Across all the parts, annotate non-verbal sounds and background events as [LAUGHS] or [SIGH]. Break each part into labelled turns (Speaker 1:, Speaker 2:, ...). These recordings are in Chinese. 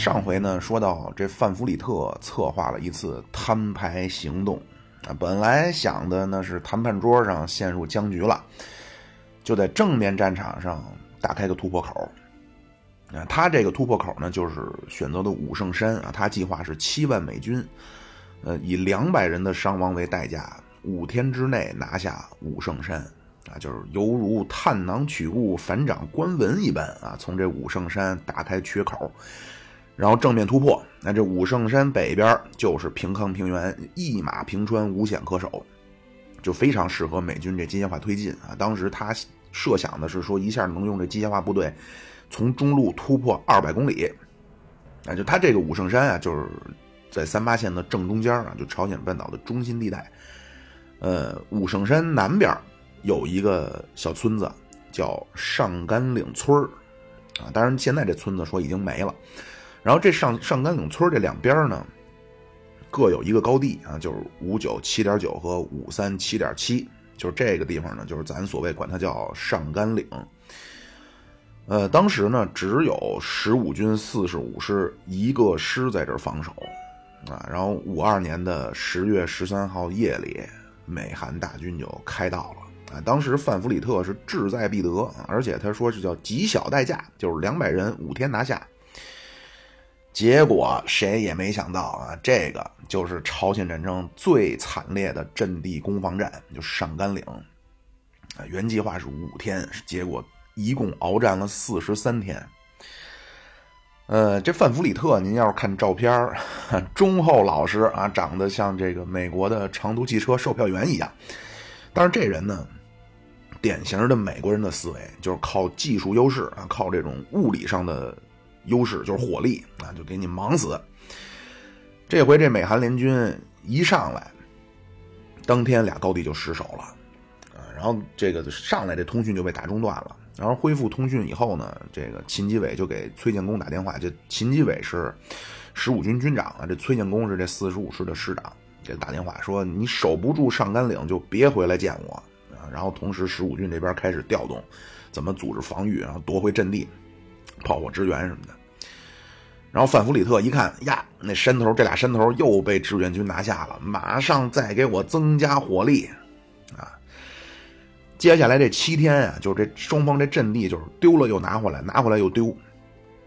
Speaker 1: 上回呢，说到这范弗里特策划了一次摊牌行动啊，本来想的呢是谈判桌上陷入僵局了，就在正面战场上打开个突破口。啊，他这个突破口呢，就是选择的武圣山啊，他计划是七万美军，呃，以两百人的伤亡为代价，五天之内拿下武圣山。啊，就是犹如探囊取物、反掌观文一般啊！从这武圣山打开缺口，然后正面突破。那这武圣山北边就是平康平原，一马平川，无险可守，就非常适合美军这机械化推进啊！当时他设想的是说，一下能用这机械化部队从中路突破二百公里。啊，就他这个武圣山啊，就是在三八线的正中间啊，就朝鲜半岛的中心地带。呃，武圣山南边。有一个小村子叫上甘岭村，啊，当然现在这村子说已经没了。然后这上上甘岭村这两边呢，各有一个高地啊，就是五九七点九和五三七点七，就是这个地方呢，就是咱所谓管它叫上甘岭。呃，当时呢只有十五军四十五师一个师在这防守，啊，然后五二年的十月十三号夜里，美韩大军就开到了。啊，当时范弗里特是志在必得，而且他说是叫极小代价，就是两百人五天拿下。结果谁也没想到啊，这个就是朝鲜战争最惨烈的阵地攻防战，就上甘岭。啊，原计划是五天，结果一共鏖战了四十三天。呃，这范弗里特，您要是看照片忠厚老实啊，长得像这个美国的长途汽车售票员一样。但是这人呢？典型的美国人的思维就是靠技术优势啊，靠这种物理上的优势，就是火力啊，就给你忙死。这回这美韩联军一上来，当天俩高地就失守了啊，然后这个上来这通讯就被打中断了。然后恢复通讯以后呢，这个秦基伟就给崔建功打电话，这秦基伟是十五军军长啊，这崔建功是这四十五师的师长，给他打电话说：“你守不住上甘岭，就别回来见我。”然后同时，十五军这边开始调动，怎么组织防御，然后夺回阵地，炮火支援什么的。然后范弗里特一看呀，那山头这俩山头又被志愿军拿下了，马上再给我增加火力啊！接下来这七天啊，就是这双方这阵地就是丢了又拿回来，拿回来又丢。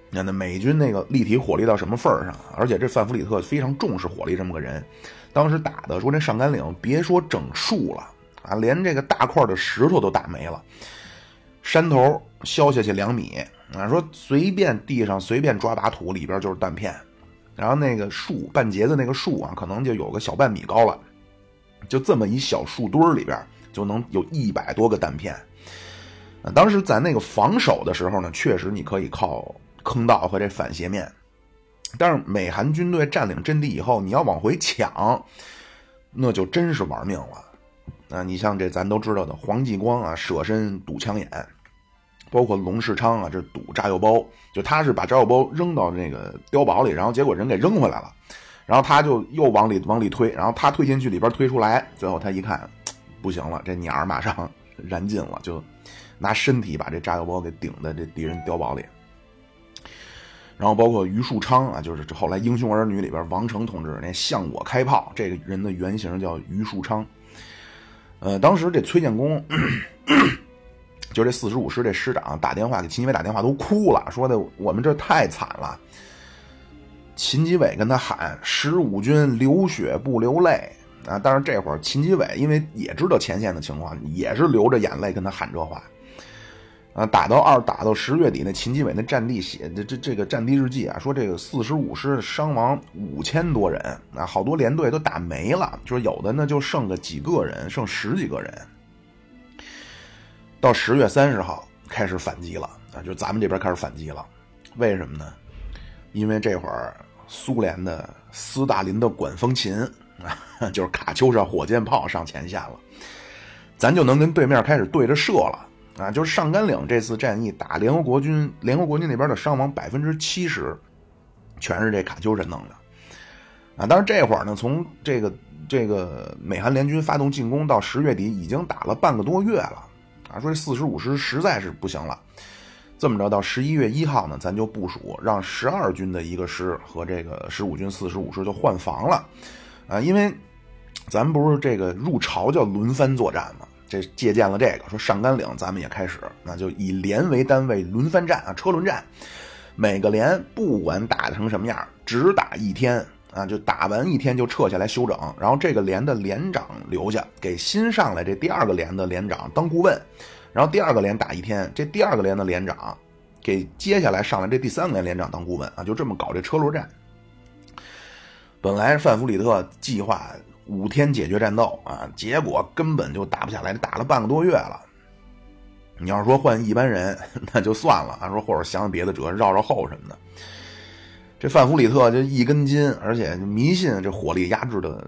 Speaker 1: 你看那美军那个立体火力到什么份儿上？而且这范弗里特非常重视火力，这么个人，当时打的说这上甘岭，别说整树了。啊，连这个大块的石头都打没了，山头削下去两米啊，说随便地上随便抓把土，里边就是弹片。然后那个树半截的那个树啊，可能就有个小半米高了，就这么一小树堆里边就能有一百多个弹片。啊，当时咱那个防守的时候呢，确实你可以靠坑道和这反斜面，但是美韩军队占领阵地以后，你要往回抢，那就真是玩命了。啊，你像这咱都知道的黄继光啊，舍身堵枪眼，包括龙世昌啊，这堵炸药包，就他是把炸药包扔到那个碉堡里，然后结果人给扔回来了，然后他就又往里往里推，然后他推进去里边推出来，最后他一看不行了，这鸟儿马上 [LAUGHS] 燃尽了，就拿身体把这炸药包给顶在这敌人碉堡里。然后包括于树昌啊，就是后来《英雄儿女》里边王成同志那向我开炮，这个人的原型叫于树昌。呃，当时这崔建功，[COUGHS] 就这四十五师这师长打电话给秦基伟打电话都哭了，说的我们这太惨了。秦基伟跟他喊：“十五军流血不流泪啊！”但是这会儿秦基伟因为也知道前线的情况，也是流着眼泪跟他喊这话。啊，打到二打到十月底，那秦基伟那战地写这这这个战地日记啊，说这个四十五师伤亡五千多人啊，好多连队都打没了，就是有的呢就剩个几个人，剩十几个人。到十月三十号开始反击了啊，就咱们这边开始反击了，为什么呢？因为这会儿苏联的斯大林的管风琴啊，就是卡秋莎火箭炮上前线了，咱就能跟对面开始对着射了。啊，就是上甘岭这次战役打联合国军，联合国军那边的伤亡百分之七十，全是这卡秋莎弄的。啊，但是这会儿呢，从这个这个美韩联军发动进攻到十月底，已经打了半个多月了。啊，说这四十五师实在是不行了，这么着，到十一月一号呢，咱就部署让十二军的一个师和这个十五军四十五师就换防了，啊，因为咱不是这个入朝叫轮番作战嘛，这借鉴了这个，说上甘岭咱们也开始，那就以连为单位轮番战啊，车轮战，每个连不管打成什么样，只打一天啊，就打完一天就撤下来休整，然后这个连的连长留下给新上来这第二个连的连长当顾问。然后第二个连打一天，这第二个连的连长给接下来上来这第三个连连长当顾问啊，就这么搞这车轮战。本来范弗里特计划五天解决战斗啊，结果根本就打不下来，打了半个多月了。你要是说换一般人，[LAUGHS] 那就算了啊，说或者想想别的辙，绕绕后什么的。这范弗里特就一根筋，而且迷信这火力压制的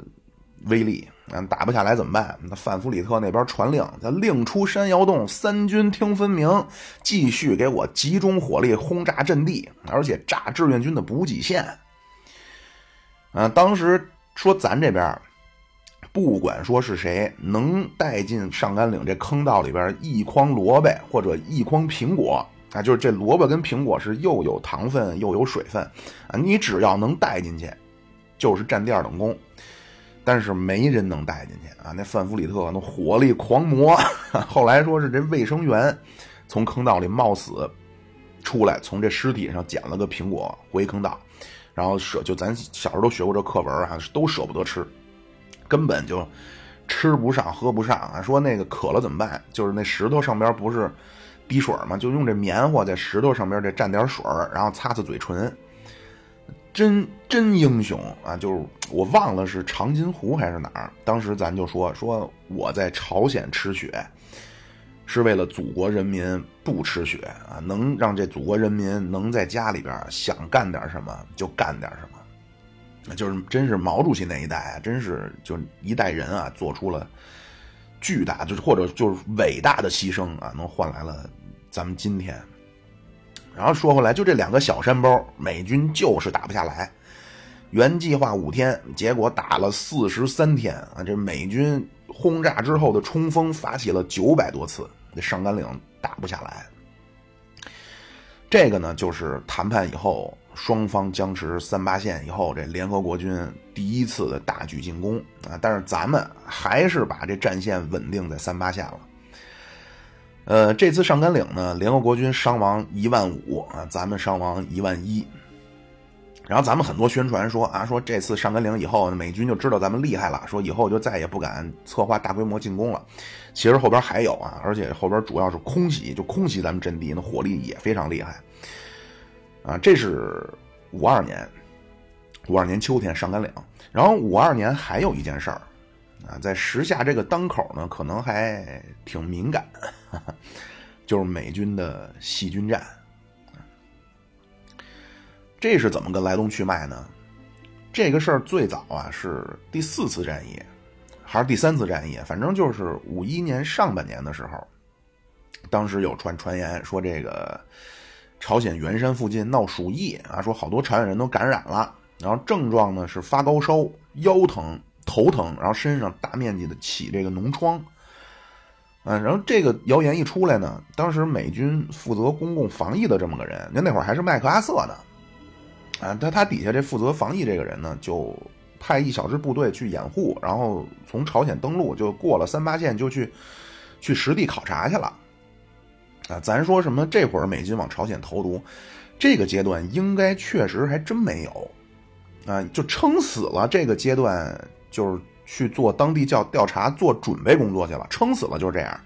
Speaker 1: 威力。嗯，打不下来怎么办？那范弗里特那边传令，他令出山摇洞，三军听分明，继续给我集中火力轰炸阵地，而且炸志愿军的补给线。啊，当时说咱这边，不管说是谁能带进上甘岭这坑道里边一筐萝卜或者一筐苹果啊，就是这萝卜跟苹果是又有糖分又有水分啊，你只要能带进去，就是占第二等功。但是没人能带进去啊！那范弗里特那火力狂魔，后来说是这卫生员从坑道里冒死出来，从这尸体上捡了个苹果回坑道，然后舍就咱小时候都学过这课文啊，都舍不得吃，根本就吃不上喝不上啊！说那个渴了怎么办？就是那石头上边不是滴水嘛？就用这棉花在石头上边这蘸点水，然后擦擦嘴唇。真真英雄啊！就是我忘了是长津湖还是哪儿。当时咱就说说我在朝鲜吃血，是为了祖国人民不吃血啊！能让这祖国人民能在家里边想干点什么就干点什么，就是真是毛主席那一代啊，真是就一代人啊，做出了巨大就是或者就是伟大的牺牲啊，能换来了咱们今天。然后说回来，就这两个小山包，美军就是打不下来。原计划五天，结果打了四十三天啊！这美军轰炸之后的冲锋发起了九百多次，这上甘岭打不下来。这个呢，就是谈判以后双方僵持三八线以后，这联合国军第一次的大举进攻啊！但是咱们还是把这战线稳定在三八线了。呃，这次上甘岭呢，联合国军伤亡一万五啊，咱们伤亡一万一。然后咱们很多宣传说啊，说这次上甘岭以后，美军就知道咱们厉害了，说以后就再也不敢策划大规模进攻了。其实后边还有啊，而且后边主要是空袭，就空袭咱们阵地，那火力也非常厉害。啊，这是五二年，五二年秋天上甘岭。然后五二年还有一件事儿。啊，在时下这个当口呢，可能还挺敏感，就是美军的细菌战。这是怎么个来龙去脉呢？这个事儿最早啊是第四次战役，还是第三次战役？反正就是五一年上半年的时候，当时有传传言说这个朝鲜元山附近闹鼠疫啊，说好多朝鲜人都感染了，然后症状呢是发高烧、腰疼。头疼，然后身上大面积的起这个脓疮，嗯，然后这个谣言一出来呢，当时美军负责公共防疫的这么个人，那那会儿还是麦克阿瑟呢，啊，他他底下这负责防疫这个人呢，就派一小支部队去掩护，然后从朝鲜登陆，就过了三八线，就去去实地考察去了，啊，咱说什么这会儿美军往朝鲜投毒，这个阶段应该确实还真没有，啊，就撑死了这个阶段。就是去做当地调调查、做准备工作去了，撑死了就是这样。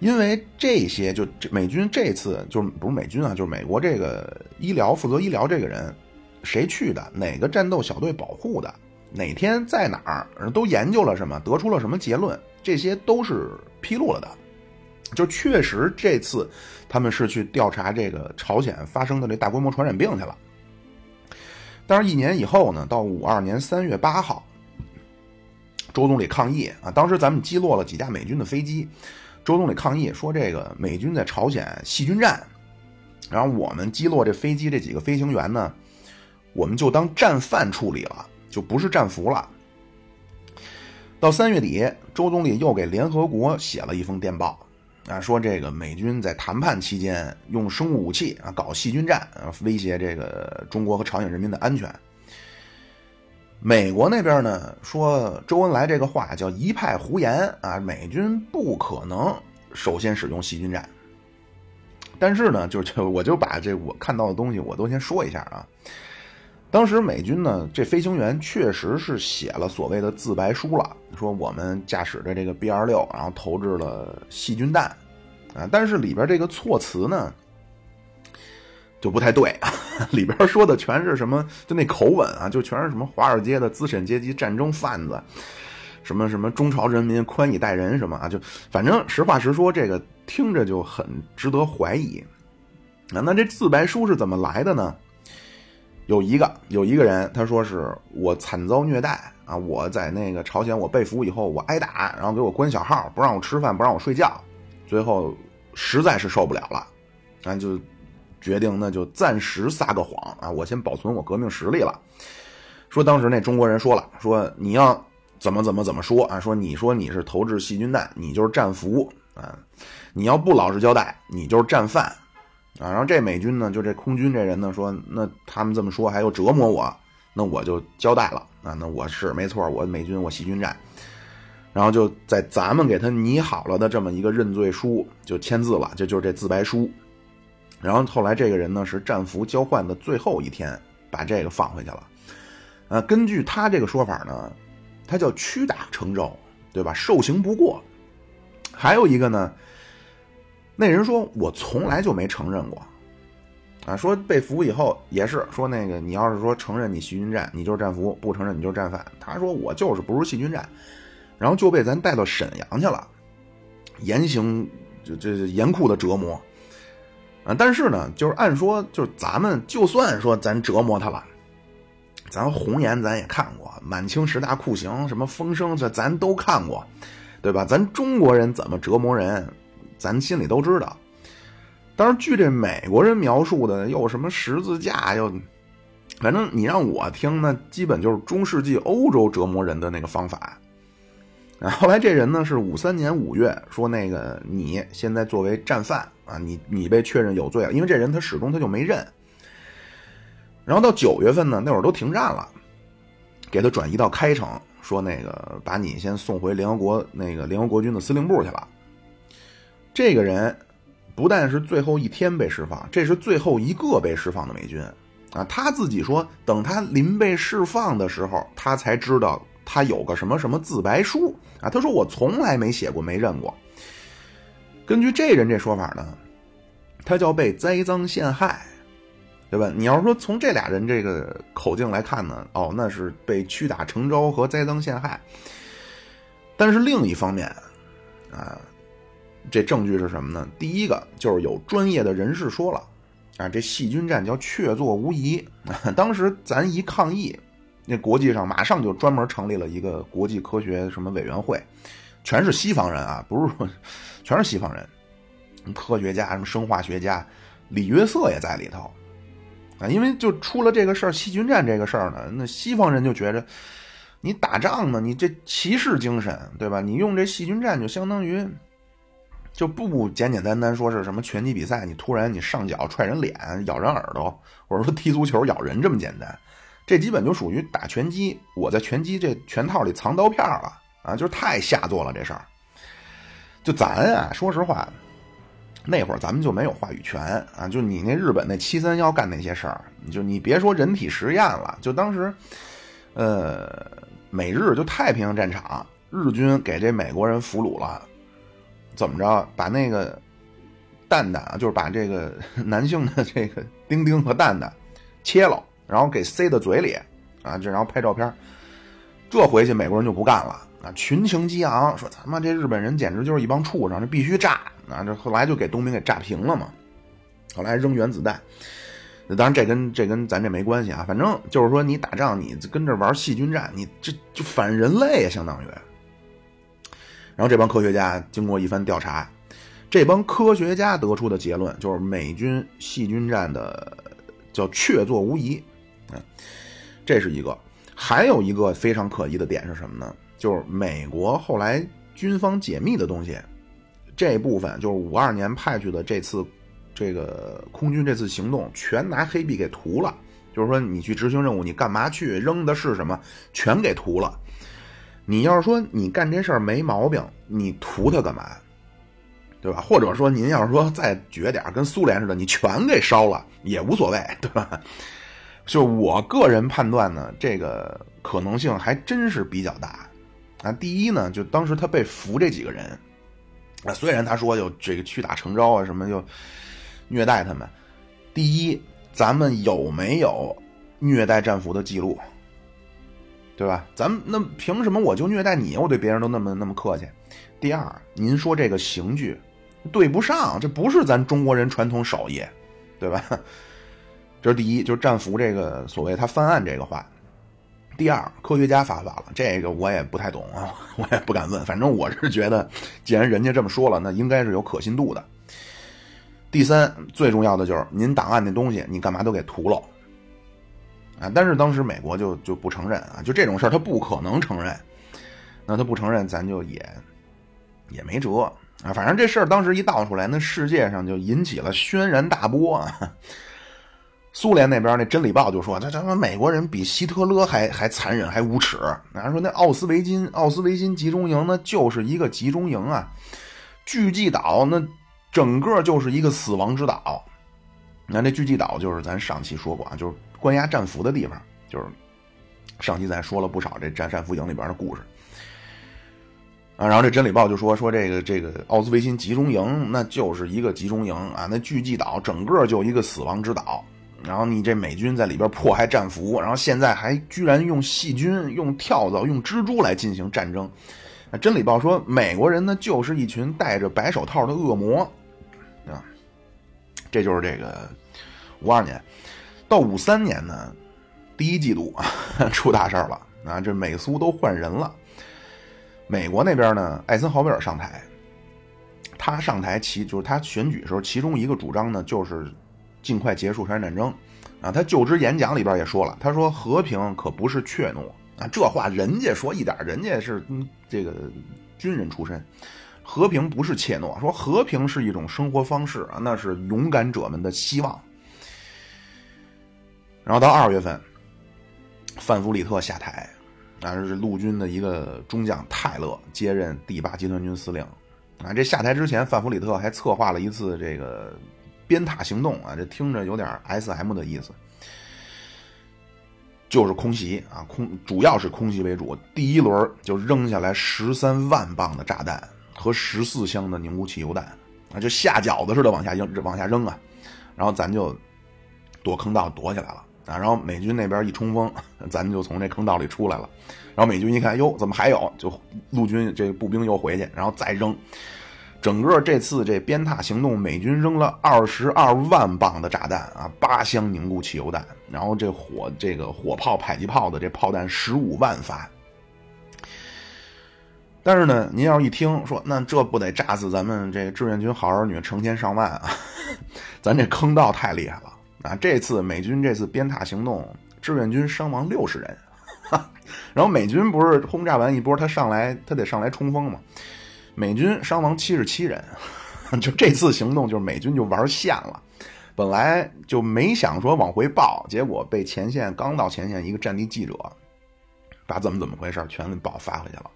Speaker 1: 因为这些，就这美军这次就是不是美军啊，就是美国这个医疗负责医疗这个人，谁去的？哪个战斗小队保护的？哪天在哪儿？都研究了什么？得出了什么结论？这些都是披露了的。就确实这次他们是去调查这个朝鲜发生的这大规模传染病去了。但是，一年以后呢，到五二年三月八号。周总理抗议啊！当时咱们击落了几架美军的飞机，周总理抗议说这个美军在朝鲜细菌战，然后我们击落这飞机这几个飞行员呢，我们就当战犯处理了，就不是战俘了。到三月底，周总理又给联合国写了一封电报，啊，说这个美军在谈判期间用生物武器啊搞细菌战啊，威胁这个中国和朝鲜人民的安全。美国那边呢说周恩来这个话叫一派胡言啊，美军不可能首先使用细菌战。但是呢，就就我就把这我看到的东西我都先说一下啊。当时美军呢，这飞行员确实是写了所谓的自白书了，说我们驾驶着这个 B 二六，然后投掷了细菌弹，啊，但是里边这个措辞呢就不太对，[LAUGHS] 里边说的全是什么，就那口吻啊，就全是什么华尔街的资产阶级战争贩子，什么什么中朝人民宽以待人什么啊，就反正实话实说，这个听着就很值得怀疑。啊，那这自白书是怎么来的呢？有一个有一个人，他说是我惨遭虐待啊！我在那个朝鲜，我被俘以后，我挨打，然后给我关小号，不让我吃饭，不让我睡觉，最后实在是受不了了，啊，就决定那就暂时撒个谎啊！我先保存我革命实力了。说当时那中国人说了，说你要怎么怎么怎么说啊？说你说你是投掷细菌弹，你就是战俘啊！你要不老实交代，你就是战犯。啊，然后这美军呢，就这空军这人呢说，那他们这么说还要折磨我，那我就交代了啊，那我是没错，我美军我细菌战，然后就在咱们给他拟好了的这么一个认罪书就签字了，这就是这自白书。然后后来这个人呢是战俘交换的最后一天把这个放回去了。呃，根据他这个说法呢，他叫屈打成招，对吧？受刑不过。还有一个呢。那人说：“我从来就没承认过，啊，说被俘以后也是说那个，你要是说承认你细菌战，你就是战俘；不承认你就是战犯。”他说：“我就是不是细菌战，然后就被咱带到沈阳去了，严刑就这严酷的折磨，啊，但是呢，就是按说就是咱们就算说咱折磨他了，咱红颜咱也看过，满清十大酷刑什么风声这咱都看过，对吧？咱中国人怎么折磨人？”咱心里都知道，但是据这美国人描述的，又什么十字架，又反正你让我听，那基本就是中世纪欧洲折磨人的那个方法。后来这人呢是五三年五月说，那个你现在作为战犯啊，你你被确认有罪了，因为这人他始终他就没认。然后到九月份呢，那会儿都停战了，给他转移到开城，说那个把你先送回联合国那个联合国军的司令部去了。这个人不但是最后一天被释放，这是最后一个被释放的美军啊！他自己说，等他临被释放的时候，他才知道他有个什么什么自白书啊！他说我从来没写过，没认过。根据这人这说法呢，他叫被栽赃陷害，对吧？你要说从这俩人这个口径来看呢，哦，那是被屈打成招和栽赃陷害。但是另一方面，啊。这证据是什么呢？第一个就是有专业的人士说了，啊，这细菌战叫确凿无疑。[LAUGHS] 当时咱一抗议，那国际上马上就专门成立了一个国际科学什么委员会，全是西方人啊，不是说全是西方人，科学家什么生化学家，李约瑟也在里头啊。因为就出了这个事儿，细菌战这个事儿呢，那西方人就觉着，你打仗呢，你这骑士精神对吧？你用这细菌战就相当于。就不简简单单说是什么拳击比赛，你突然你上脚踹人脸、咬人耳朵，或者说踢足球咬人这么简单，这基本就属于打拳击。我在拳击这拳套里藏刀片了啊，就是太下作了这事儿。就咱啊，说实话，那会儿咱们就没有话语权啊。就你那日本那七三幺干那些事儿，就你别说人体实验了，就当时，呃，美日就太平洋战场，日军给这美国人俘虏了。怎么着？把那个蛋蛋啊，就是把这个 [LAUGHS] 男性的这个丁丁和蛋蛋切了，然后给塞到嘴里啊，这然后拍照片。这回去美国人就不干了啊，群情激昂，说他妈这日本人简直就是一帮畜生，这必须炸啊！这后来就给东兵给炸平了嘛。后来扔原子弹，当然这跟这跟咱这没关系啊。反正就是说，你打仗你跟这玩细菌战，你这就反人类啊，相当于。然后这帮科学家经过一番调查，这帮科学家得出的结论就是美军细菌战的叫确凿无疑，嗯，这是一个。还有一个非常可疑的点是什么呢？就是美国后来军方解密的东西，这部分就是五二年派去的这次这个空军这次行动，全拿黑笔给涂了。就是说，你去执行任务，你干嘛去？扔的是什么？全给涂了。你要是说你干这事儿没毛病，你图它干嘛？对吧？或者说您要是说再绝点跟苏联似的，你全给烧了也无所谓，[LAUGHS] 对吧？就我个人判断呢，这个可能性还真是比较大啊。第一呢，就当时他被俘这几个人啊，虽然他说就这个屈打成招啊，什么就虐待他们。第一，咱们有没有虐待战俘的记录？对吧？咱们那凭什么我就虐待你？我对别人都那么那么客气。第二，您说这个刑具对不上，这不是咱中国人传统手艺，对吧？[LAUGHS] 这是第一，就是战俘这个所谓他翻案这个话。第二，科学家发法了，这个我也不太懂啊，[LAUGHS] 我也不敢问。反正我是觉得，既然人家这么说了，那应该是有可信度的。第三，最重要的就是您档案那东西，你干嘛都给涂了啊？但是当时美国就就不承认啊，就这种事儿他不可能承认。那他不承认，咱就也也没辙啊。反正这事儿当时一道出来，那世界上就引起了轩然大波啊。苏联那边那《真理报》就说：“这他妈美国人比希特勒还还残忍，还无耻。”然说那奥斯维辛奥斯维辛集中营那就是一个集中营啊，巨济岛那整个就是一个死亡之岛。那那巨济岛就是咱上期说过啊，就是关押战俘的地方。就是上期咱说了不少这战战俘营里边的故事啊。然后这《真理报》就说说这个这个奥斯维辛集中营那就是一个集中营啊，那聚集岛整个就一个死亡之岛。然后你这美军在里边迫害战俘，然后现在还居然用细菌、用跳蚤、用蜘蛛来进行战争。那《真理报》说美国人呢就是一群戴着白手套的恶魔啊。这就是这个五二年到五三年呢，第一季度出大事了啊！这美苏都换人了。美国那边呢，艾森豪威尔上台，他上台其就是他选举时候其中一个主张呢就是。尽快结束朝鲜战争，啊，他就职演讲里边也说了，他说和平可不是怯懦啊，这话人家说一点，人家是这个军人出身，和平不是怯懦，说和平是一种生活方式啊，那是勇敢者们的希望。然后到二月份，范弗里特下台，啊，是陆军的一个中将泰勒接任第八集团军司令，啊，这下台之前，范弗里特还策划了一次这个。鞭挞行动啊，这听着有点 S M 的意思，就是空袭啊，空主要是空袭为主。第一轮就扔下来十三万磅的炸弹和十四箱的凝固汽油弹啊，就下饺子似的往下扔，往下扔啊，然后咱就躲坑道躲起来了啊，然后美军那边一冲锋，咱就从这坑道里出来了，然后美军一看，哟，怎么还有？就陆军这步兵又回去，然后再扔。整个这次这鞭挞行动，美军扔了二十二万磅的炸弹啊，八箱凝固汽油弹，然后这火这个火炮、迫击炮的这炮弹十五万发。但是呢，您要一听说，那这不得炸死咱们这志愿军好儿女成千上万啊？[LAUGHS] 咱这坑道太厉害了啊！这次美军这次鞭挞行动，志愿军伤亡六十人，然后美军不是轰炸完一波，他上来他得上来冲锋嘛。美军伤亡七十七人，就这次行动就是美军就玩线了，本来就没想说往回报，结果被前线刚到前线一个战地记者，把怎么怎么回事全给报发回去了。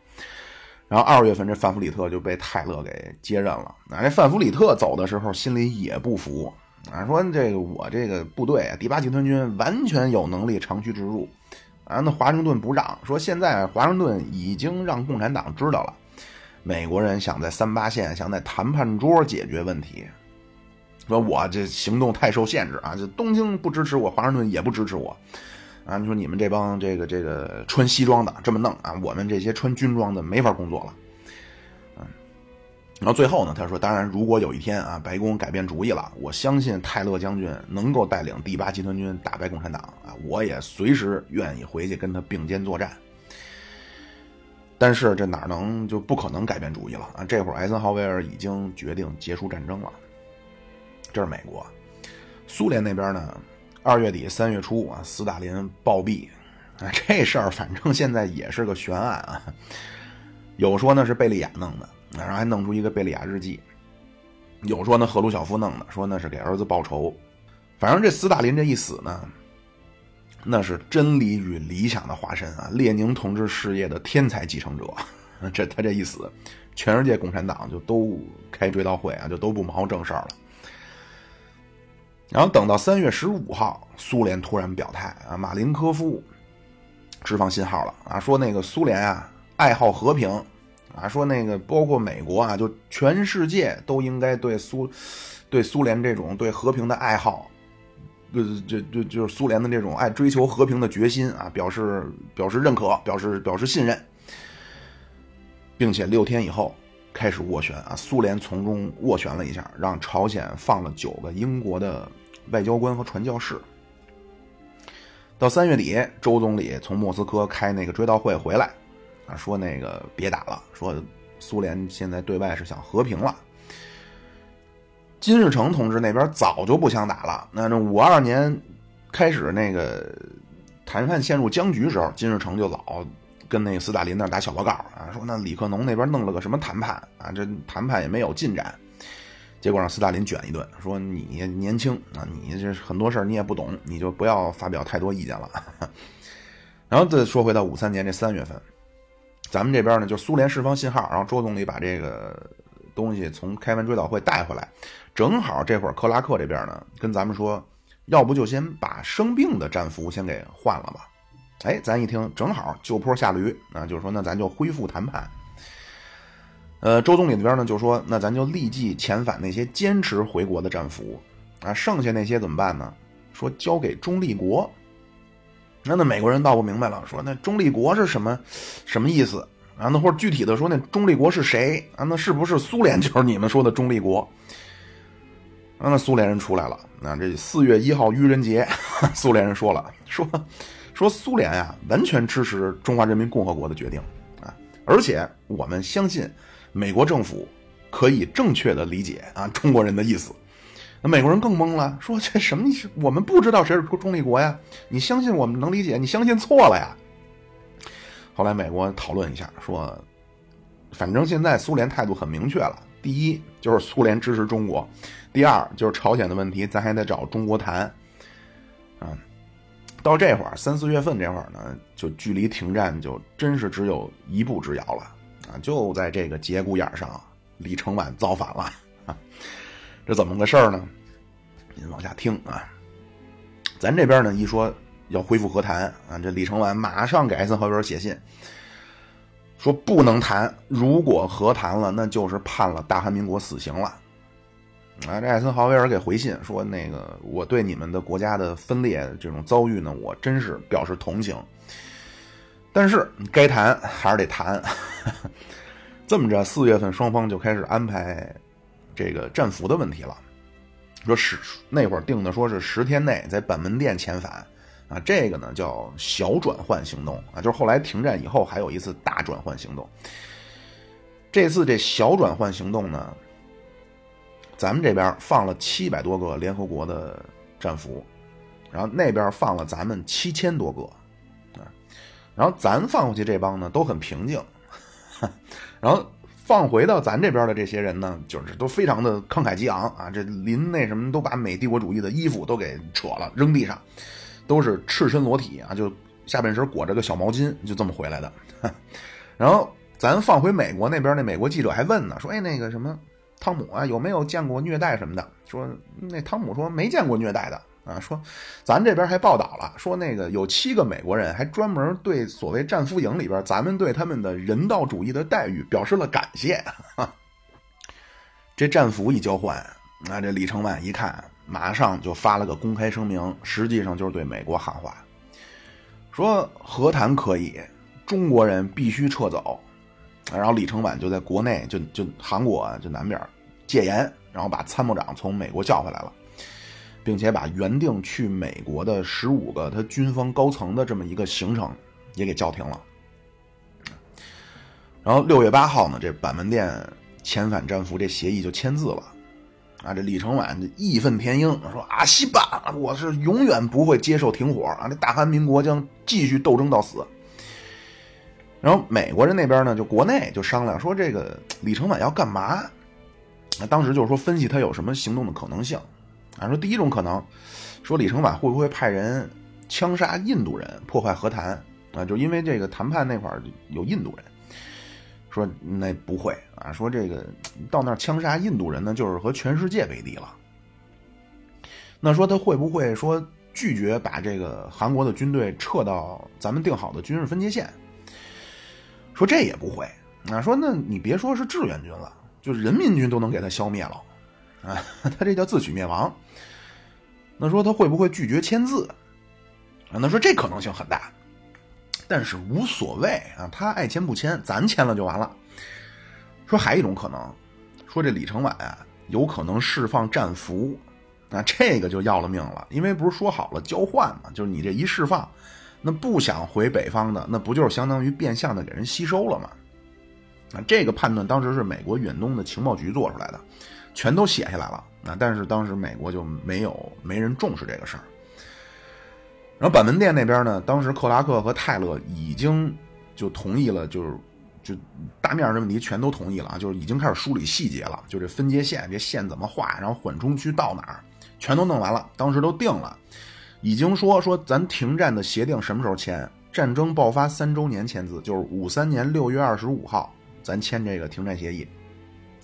Speaker 1: 然后二月份这范弗里特就被泰勒给接任了。那这范弗里特走的时候心里也不服啊，说这个我这个部队啊第八集团军完全有能力长驱直入啊，那华盛顿不让，说现在华盛顿已经让共产党知道了。美国人想在三八线，想在谈判桌解决问题，说我这行动太受限制啊！这东京不支持我，华盛顿也不支持我，啊！你说你们这帮这个这个穿西装的这么弄啊，我们这些穿军装的没法工作了，然后最后呢，他说：“当然，如果有一天啊，白宫改变主意了，我相信泰勒将军能够带领第八集团军打败共产党啊，我也随时愿意回去跟他并肩作战。”但是这哪能就不可能改变主意了啊？这会儿艾森豪威尔已经决定结束战争了。这是美国，苏联那边呢？二月底三月初啊，斯大林暴毙啊，这事儿反正现在也是个悬案啊。有说呢是贝利亚弄的，然后还弄出一个贝利亚日记有说那赫鲁晓夫弄的，说那是给儿子报仇。反正这斯大林这一死呢，那是真理与理想的化身啊，列宁同志事业的天才继承者。[LAUGHS] 这他这一死，全世界共产党就都开追悼会啊，就都不忙正事儿了。然后等到三月十五号，苏联突然表态啊，马林科夫释放信号了啊，说那个苏联啊爱好和平啊，说那个包括美国啊，就全世界都应该对苏对苏联这种对和平的爱好，呃，就就就是苏联的这种爱追求和平的决心啊，表示表示认可，表示表示信任，并且六天以后开始斡旋啊，苏联从中斡旋了一下，让朝鲜放了九个英国的。外交官和传教士，到三月底，周总理从莫斯科开那个追悼会回来，啊，说那个别打了，说苏联现在对外是想和平了。金日成同志那边早就不想打了，那那五二年开始那个谈判陷入僵局时候，金日成就老跟那个斯大林那打小报告啊，说那李克农那边弄了个什么谈判啊，这谈判也没有进展。结果让斯大林卷一顿，说你年轻啊，你这很多事儿你也不懂，你就不要发表太多意见了。[LAUGHS] 然后再说回到五三年这三月份，咱们这边呢就苏联释放信号，然后周总理把这个东西从开完追悼会带回来，正好这会儿克拉克这边呢跟咱们说，要不就先把生病的战俘先给换了吧。哎，咱一听正好就坡下驴啊，就是说那咱就恢复谈判。呃，周总理那边呢就说，那咱就立即遣返那些坚持回国的战俘，啊，剩下那些怎么办呢？说交给中立国。那那美国人闹不明白了，说那中立国是什么什么意思啊？那或者具体的说，那中立国是谁啊？那是不是苏联 [LAUGHS] 就是你们说的中立国？啊，那苏联人出来了。那这四月一号愚人节，苏联人说了，说说苏联呀，完全支持中华人民共和国的决定啊，而且我们相信。美国政府可以正确的理解啊中国人的意思，那美国人更懵了，说这什么？我们不知道谁是中立国呀？你相信我们能理解？你相信错了呀？后来美国讨论一下，说，反正现在苏联态度很明确了，第一就是苏联支持中国，第二就是朝鲜的问题，咱还得找中国谈。啊，到这会儿三四月份这会儿呢，就距离停战就真是只有一步之遥了。啊，就在这个节骨眼上，李承晚造反了！这怎么个事儿呢？您往下听啊。咱这边呢，一说要恢复和谈啊，这李承晚马上给艾森豪威尔写信，说不能谈，如果和谈了，那就是判了大韩民国死刑了。啊，这艾森豪威尔给回信说，那个我对你们的国家的分裂这种遭遇呢，我真是表示同情。但是该谈还是得谈，[LAUGHS] 这么着，四月份双方就开始安排这个战俘的问题了。说十那会儿定的说是十天内在板门店遣返啊，这个呢叫小转换行动啊，就是后来停战以后还有一次大转换行动。这次这小转换行动呢，咱们这边放了七百多个联合国的战俘，然后那边放了咱们七千多个。啊然后咱放回去这帮呢都很平静，[LAUGHS] 然后放回到咱这边的这些人呢，就是都非常的慷慨激昂啊！这临那什么都把美帝国主义的衣服都给扯了扔地上，都是赤身裸体啊，就下半身裹着个小毛巾，就这么回来的。[LAUGHS] 然后咱放回美国那边，那美国记者还问呢，说：“哎，那个什么汤姆啊，有没有见过虐待什么的？”说那汤姆说没见过虐待的。啊，说，咱这边还报道了，说那个有七个美国人还专门对所谓战俘营里边咱们对他们的人道主义的待遇表示了感谢。哈这战俘一交换，那这李承晚一看，马上就发了个公开声明，实际上就是对美国喊话，说和谈可以，中国人必须撤走。然后李承晚就在国内，就就韩国就南边戒严，然后把参谋长从美国叫回来了。并且把原定去美国的十五个他军方高层的这么一个行程也给叫停了。然后六月八号呢，这板门店遣返战俘这协议就签字了。啊，这李承晚就义愤填膺说：“啊，西吧，我是永远不会接受停火啊！这大韩民国将继续斗争到死。”然后美国人那边呢，就国内就商量说：“这个李承晚要干嘛？”那当时就是说分析他有什么行动的可能性啊？说第一种可能，说李承晚会不会派人枪杀印度人，破坏和谈啊？就因为这个谈判那块儿有印度人，说那不会啊？说这个到那儿枪杀印度人呢，就是和全世界为敌了。那说他会不会说拒绝把这个韩国的军队撤到咱们定好的军事分界线？说这也不会啊？说那你别说是志愿军了。就人民军都能给他消灭了，啊，[LAUGHS] 他这叫自取灭亡。那说他会不会拒绝签字？啊，那说这可能性很大，但是无所谓啊，他爱签不签，咱签了就完了。说还有一种可能，说这李承晚啊，有可能释放战俘，啊，这个就要了命了，因为不是说好了交换嘛，就是你这一释放，那不想回北方的，那不就是相当于变相的给人吸收了吗？啊，这个判断当时是美国远东的情报局做出来的，全都写下来了。啊，但是当时美国就没有没人重视这个事儿。然后板门店那边呢，当时克拉克和泰勒已经就同意了，就是就大面上的问题全都同意了啊，就是已经开始梳理细节了，就这分界线，这线怎么画，然后缓冲区到哪儿，全都弄完了，当时都定了，已经说说咱停战的协定什么时候签？战争爆发三周年签字，就是五三年六月二十五号。咱签这个停战协议，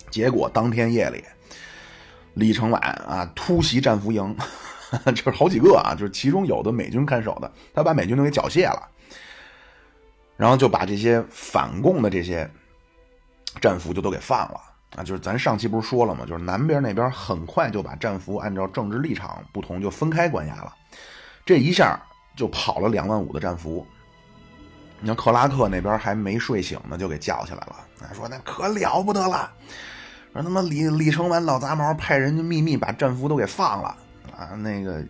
Speaker 1: 结果当天夜里，李承晚啊突袭战俘营，[LAUGHS] 就是好几个啊，就是其中有的美军看守的，他把美军都给缴械了，然后就把这些反共的这些战俘就都给放了啊。就是咱上期不是说了吗？就是南边那边很快就把战俘按照政治立场不同就分开关押了，这一下就跑了两万五的战俘。你看克拉克那边还没睡醒呢，就给叫起来了。说那可了不得了，说他妈李李承晚老杂毛派人就秘密把战俘都给放了啊！那个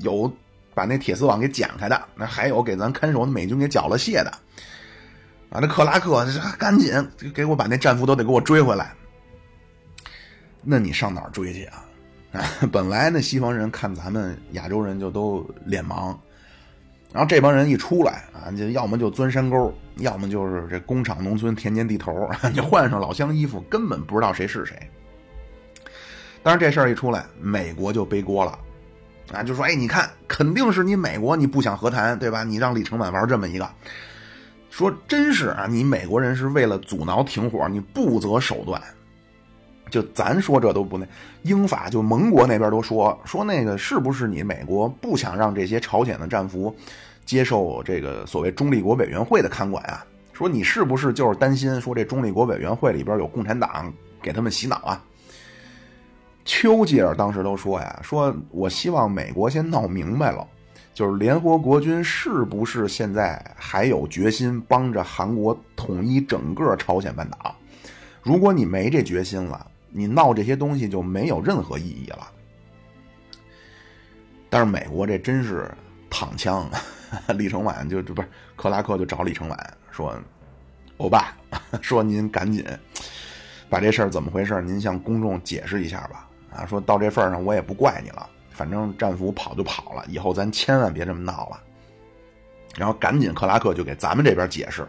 Speaker 1: 有把那铁丝网给剪开的，那还有给咱看守的美军给缴了械的啊！这克拉克赶紧给我把那战俘都得给我追回来。那你上哪儿追去啊？啊，[LAUGHS] 本来那西方人看咱们亚洲人就都脸盲。然后这帮人一出来啊，就要么就钻山沟，要么就是这工厂、农村、田间地头，[LAUGHS] 就换上老乡衣服，根本不知道谁是谁。但是这事儿一出来，美国就背锅了，啊，就说：“哎，你看，肯定是你美国，你不想和谈，对吧？你让李承晚玩这么一个，说真是啊，你美国人是为了阻挠停火，你不择手段。就咱说这都不那，英法就盟国那边都说说那个是不是你美国不想让这些朝鲜的战俘？”接受这个所谓中立国委员会的看管啊，说你是不是就是担心说这中立国委员会里边有共产党给他们洗脑啊？丘吉尔当时都说呀，说我希望美国先闹明白了，就是联合国军是不是现在还有决心帮着韩国统一整个朝鲜半岛？如果你没这决心了，你闹这些东西就没有任何意义了。但是美国这真是躺枪。李承晚就不是克拉克就找李承晚说：“欧巴，[LAUGHS] 说您赶紧把这事儿怎么回事，您向公众解释一下吧。啊，说到这份上，我也不怪你了。反正战俘跑就跑了，以后咱千万别这么闹了。然后赶紧克拉克就给咱们这边解释，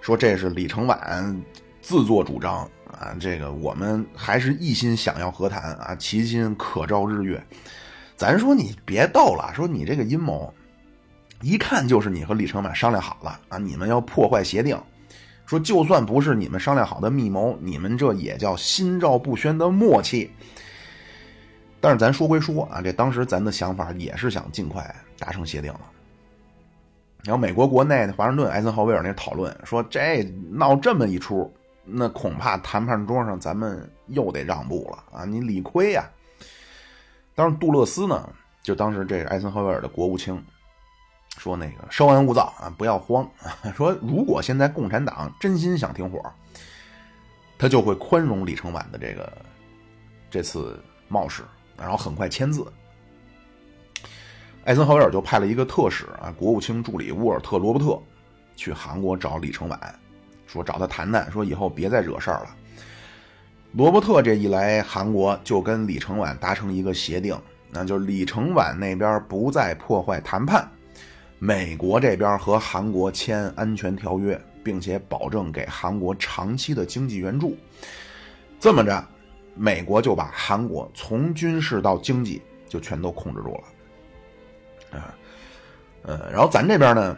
Speaker 1: 说这是李承晚自作主张啊，这个我们还是一心想要和谈啊，其心可照日月。咱说你别逗了，说你这个阴谋。”一看就是你和李承晚商量好了啊！你们要破坏协定，说就算不是你们商量好的密谋，你们这也叫心照不宣的默契。但是咱说归说啊，这当时咱的想法也是想尽快达成协定了。然后美国国内华盛顿艾森豪威尔那讨论说，这闹这么一出，那恐怕谈判桌上咱们又得让步了啊！你理亏呀。当时杜勒斯呢，就当时这艾森豪威尔的国务卿。说那个稍安勿躁啊，不要慌。[LAUGHS] 说如果现在共产党真心想停火，他就会宽容李承晚的这个这次冒失，然后很快签字。艾森豪威尔就派了一个特使啊，国务卿助理沃尔特·罗伯特去韩国找李承晚，说找他谈谈，说以后别再惹事儿了。罗伯特这一来韩国，就跟李承晚达成一个协定，那就是李承晚那边不再破坏谈判。美国这边和韩国签安全条约，并且保证给韩国长期的经济援助。这么着，美国就把韩国从军事到经济就全都控制住了，啊，呃，然后咱这边呢，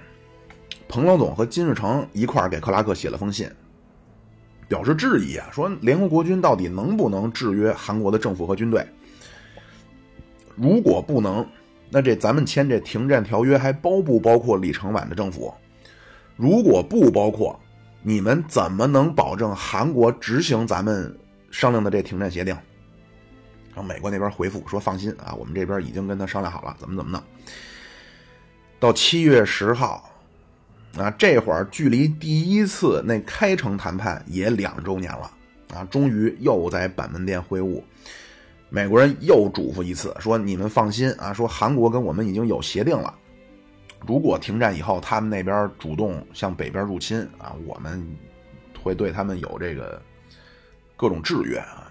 Speaker 1: 彭老总和金日成一块儿给克拉克写了封信，表示质疑啊，说联合国军到底能不能制约韩国的政府和军队？如果不能，那这咱们签这停战条约还包不包括李承晚的政府？如果不包括，你们怎么能保证韩国执行咱们商量的这停战协定？然后美国那边回复说：“放心啊，我们这边已经跟他商量好了，怎么怎么弄。”到七月十号，啊，这会儿距离第一次那开城谈判也两周年了啊，终于又在板门店会晤。美国人又嘱咐一次说：“你们放心啊，说韩国跟我们已经有协定了。”如果停战以后，他们那边主动向北边入侵啊，我们会对他们有这个各种制约啊。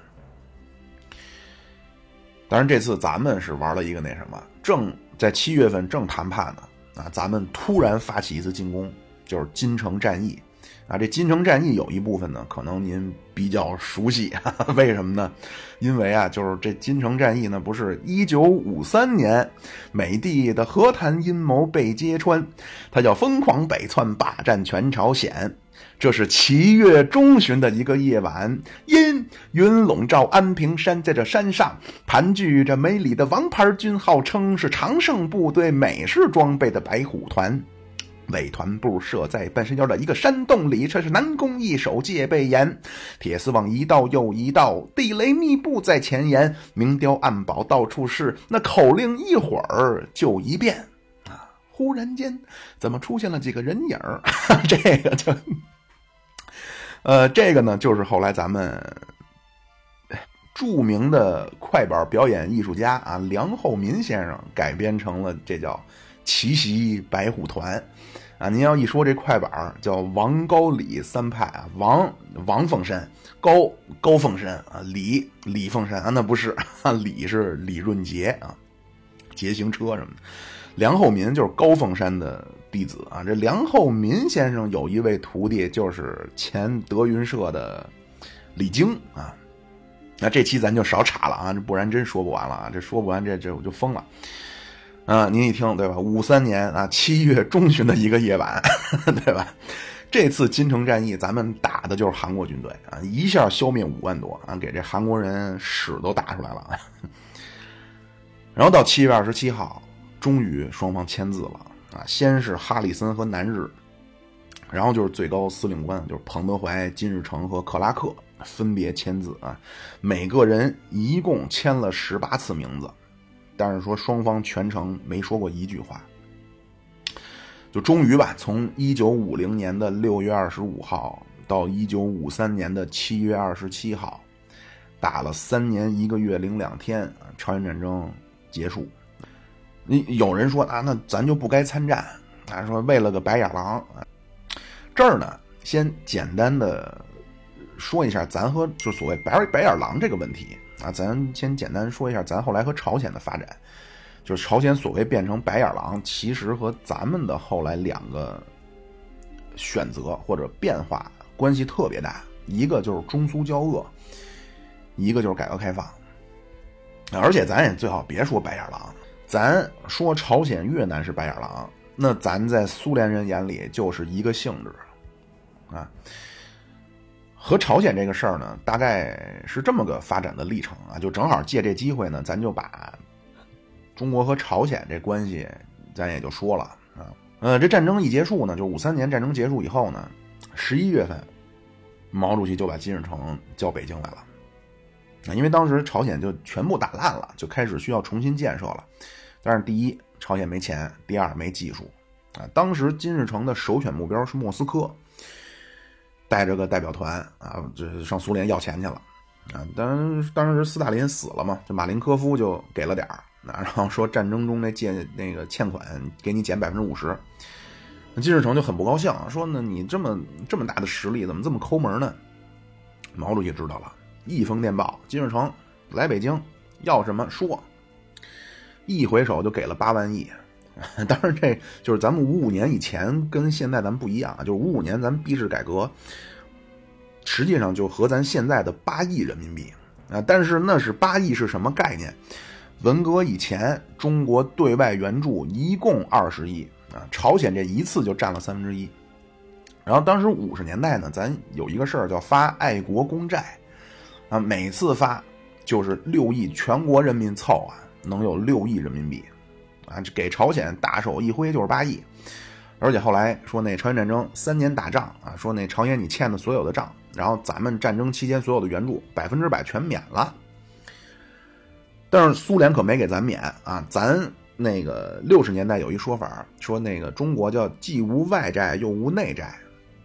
Speaker 1: 当然，这次咱们是玩了一个那什么，正在七月份正谈判呢，啊咱们突然发起一次进攻，就是金城战役。啊，这金城战役有一部分呢，可能您比较熟悉，[LAUGHS] 哈哈为什么呢？因为啊，就是这金城战役呢，不是一九五三年美帝的和谈阴谋被揭穿，他叫疯狂北窜，霸占全朝鲜。这是七月中旬的一个夜晚，阴云笼罩安平山，在这山上盘踞着美里的王牌军，号称是常胜部队美式装备的白虎团。伪团部设在半山腰的一个山洞里，这是南宫易守，戒备严。铁丝网一道又一道，地雷密布在前沿，明碉暗堡到处是。那口令一会儿就一变啊！忽然间，怎么出现了几个人影儿？[LAUGHS] 这个就，呃，这个呢，就是后来咱们著名的快板表演艺术家啊，梁厚民先生改编成了这叫。奇袭白虎团，啊，您要一说这快板叫王高李三派啊，王王凤山，高高凤山啊，李李凤山啊，那不是，李是李润杰啊，捷行车什么的，梁厚民就是高凤山的弟子啊，这梁厚民先生有一位徒弟就是前德云社的李菁啊，那这期咱就少插了啊，这不然真说不完了啊，这说不完这这我就疯了。啊，您一听对吧？五三年啊，七月中旬的一个夜晚，[LAUGHS] 对吧？这次金城战役，咱们打的就是韩国军队啊，一下消灭五万多啊，给这韩国人屎都打出来了。[LAUGHS] 然后到七月二十七号，终于双方签字了啊，先是哈里森和南日，然后就是最高司令官，就是彭德怀、金日成和克拉克分别签字啊，每个人一共签了十八次名字。但是说双方全程没说过一句话，就终于吧，从一九五零年的六月二十五号到一九五三年的七月二十七号，打了三年一个月零两天，朝鲜战争结束。你有人说啊，那咱就不该参战啊，说为了个白眼狼。这儿呢，先简单的说一下，咱和就所谓白白眼狼这个问题。啊，咱先简单说一下，咱后来和朝鲜的发展，就是朝鲜所谓变成白眼狼，其实和咱们的后来两个选择或者变化关系特别大，一个就是中苏交恶，一个就是改革开放。而且咱也最好别说白眼狼，咱说朝鲜、越南是白眼狼，那咱在苏联人眼里就是一个性质啊。和朝鲜这个事儿呢，大概是这么个发展的历程啊，就正好借这机会呢，咱就把中国和朝鲜这关系，咱也就说了啊。呃，这战争一结束呢，就五三年战争结束以后呢，十一月份，毛主席就把金日成叫北京来了啊，因为当时朝鲜就全部打烂了，就开始需要重新建设了。但是第一，朝鲜没钱；第二，没技术啊。当时金日成的首选目标是莫斯科。带着个代表团啊，就上苏联要钱去了啊。当当时斯大林死了嘛，这马林科夫就给了点儿，然后说战争中那借那个欠款给你减百分之五十。那金日成就很不高兴，说呢你这么这么大的实力，怎么这么抠门呢？毛主席知道了，一封电报，金日成来北京要什么说，一回手就给了八万亿。[LAUGHS] 当然，这就是咱们五五年以前跟现在咱们不一样啊。就是五五年咱们币制改革，实际上就和咱现在的八亿人民币啊，但是那是八亿是什么概念？文革以前，中国对外援助一共二十亿啊，朝鲜这一次就占了三分之一。然后当时五十年代呢，咱有一个事儿叫发爱国公债，每次发就是六亿，全国人民凑啊，能有六亿人民币，啊，给朝鲜大手一挥就是八亿。而且后来说那朝鲜战争三年打仗啊，说那朝鲜你欠的所有的账，然后咱们战争期间所有的援助百分之百全免了。但是苏联可没给咱免啊！咱那个六十年代有一说法，说那个中国叫既无外债又无内债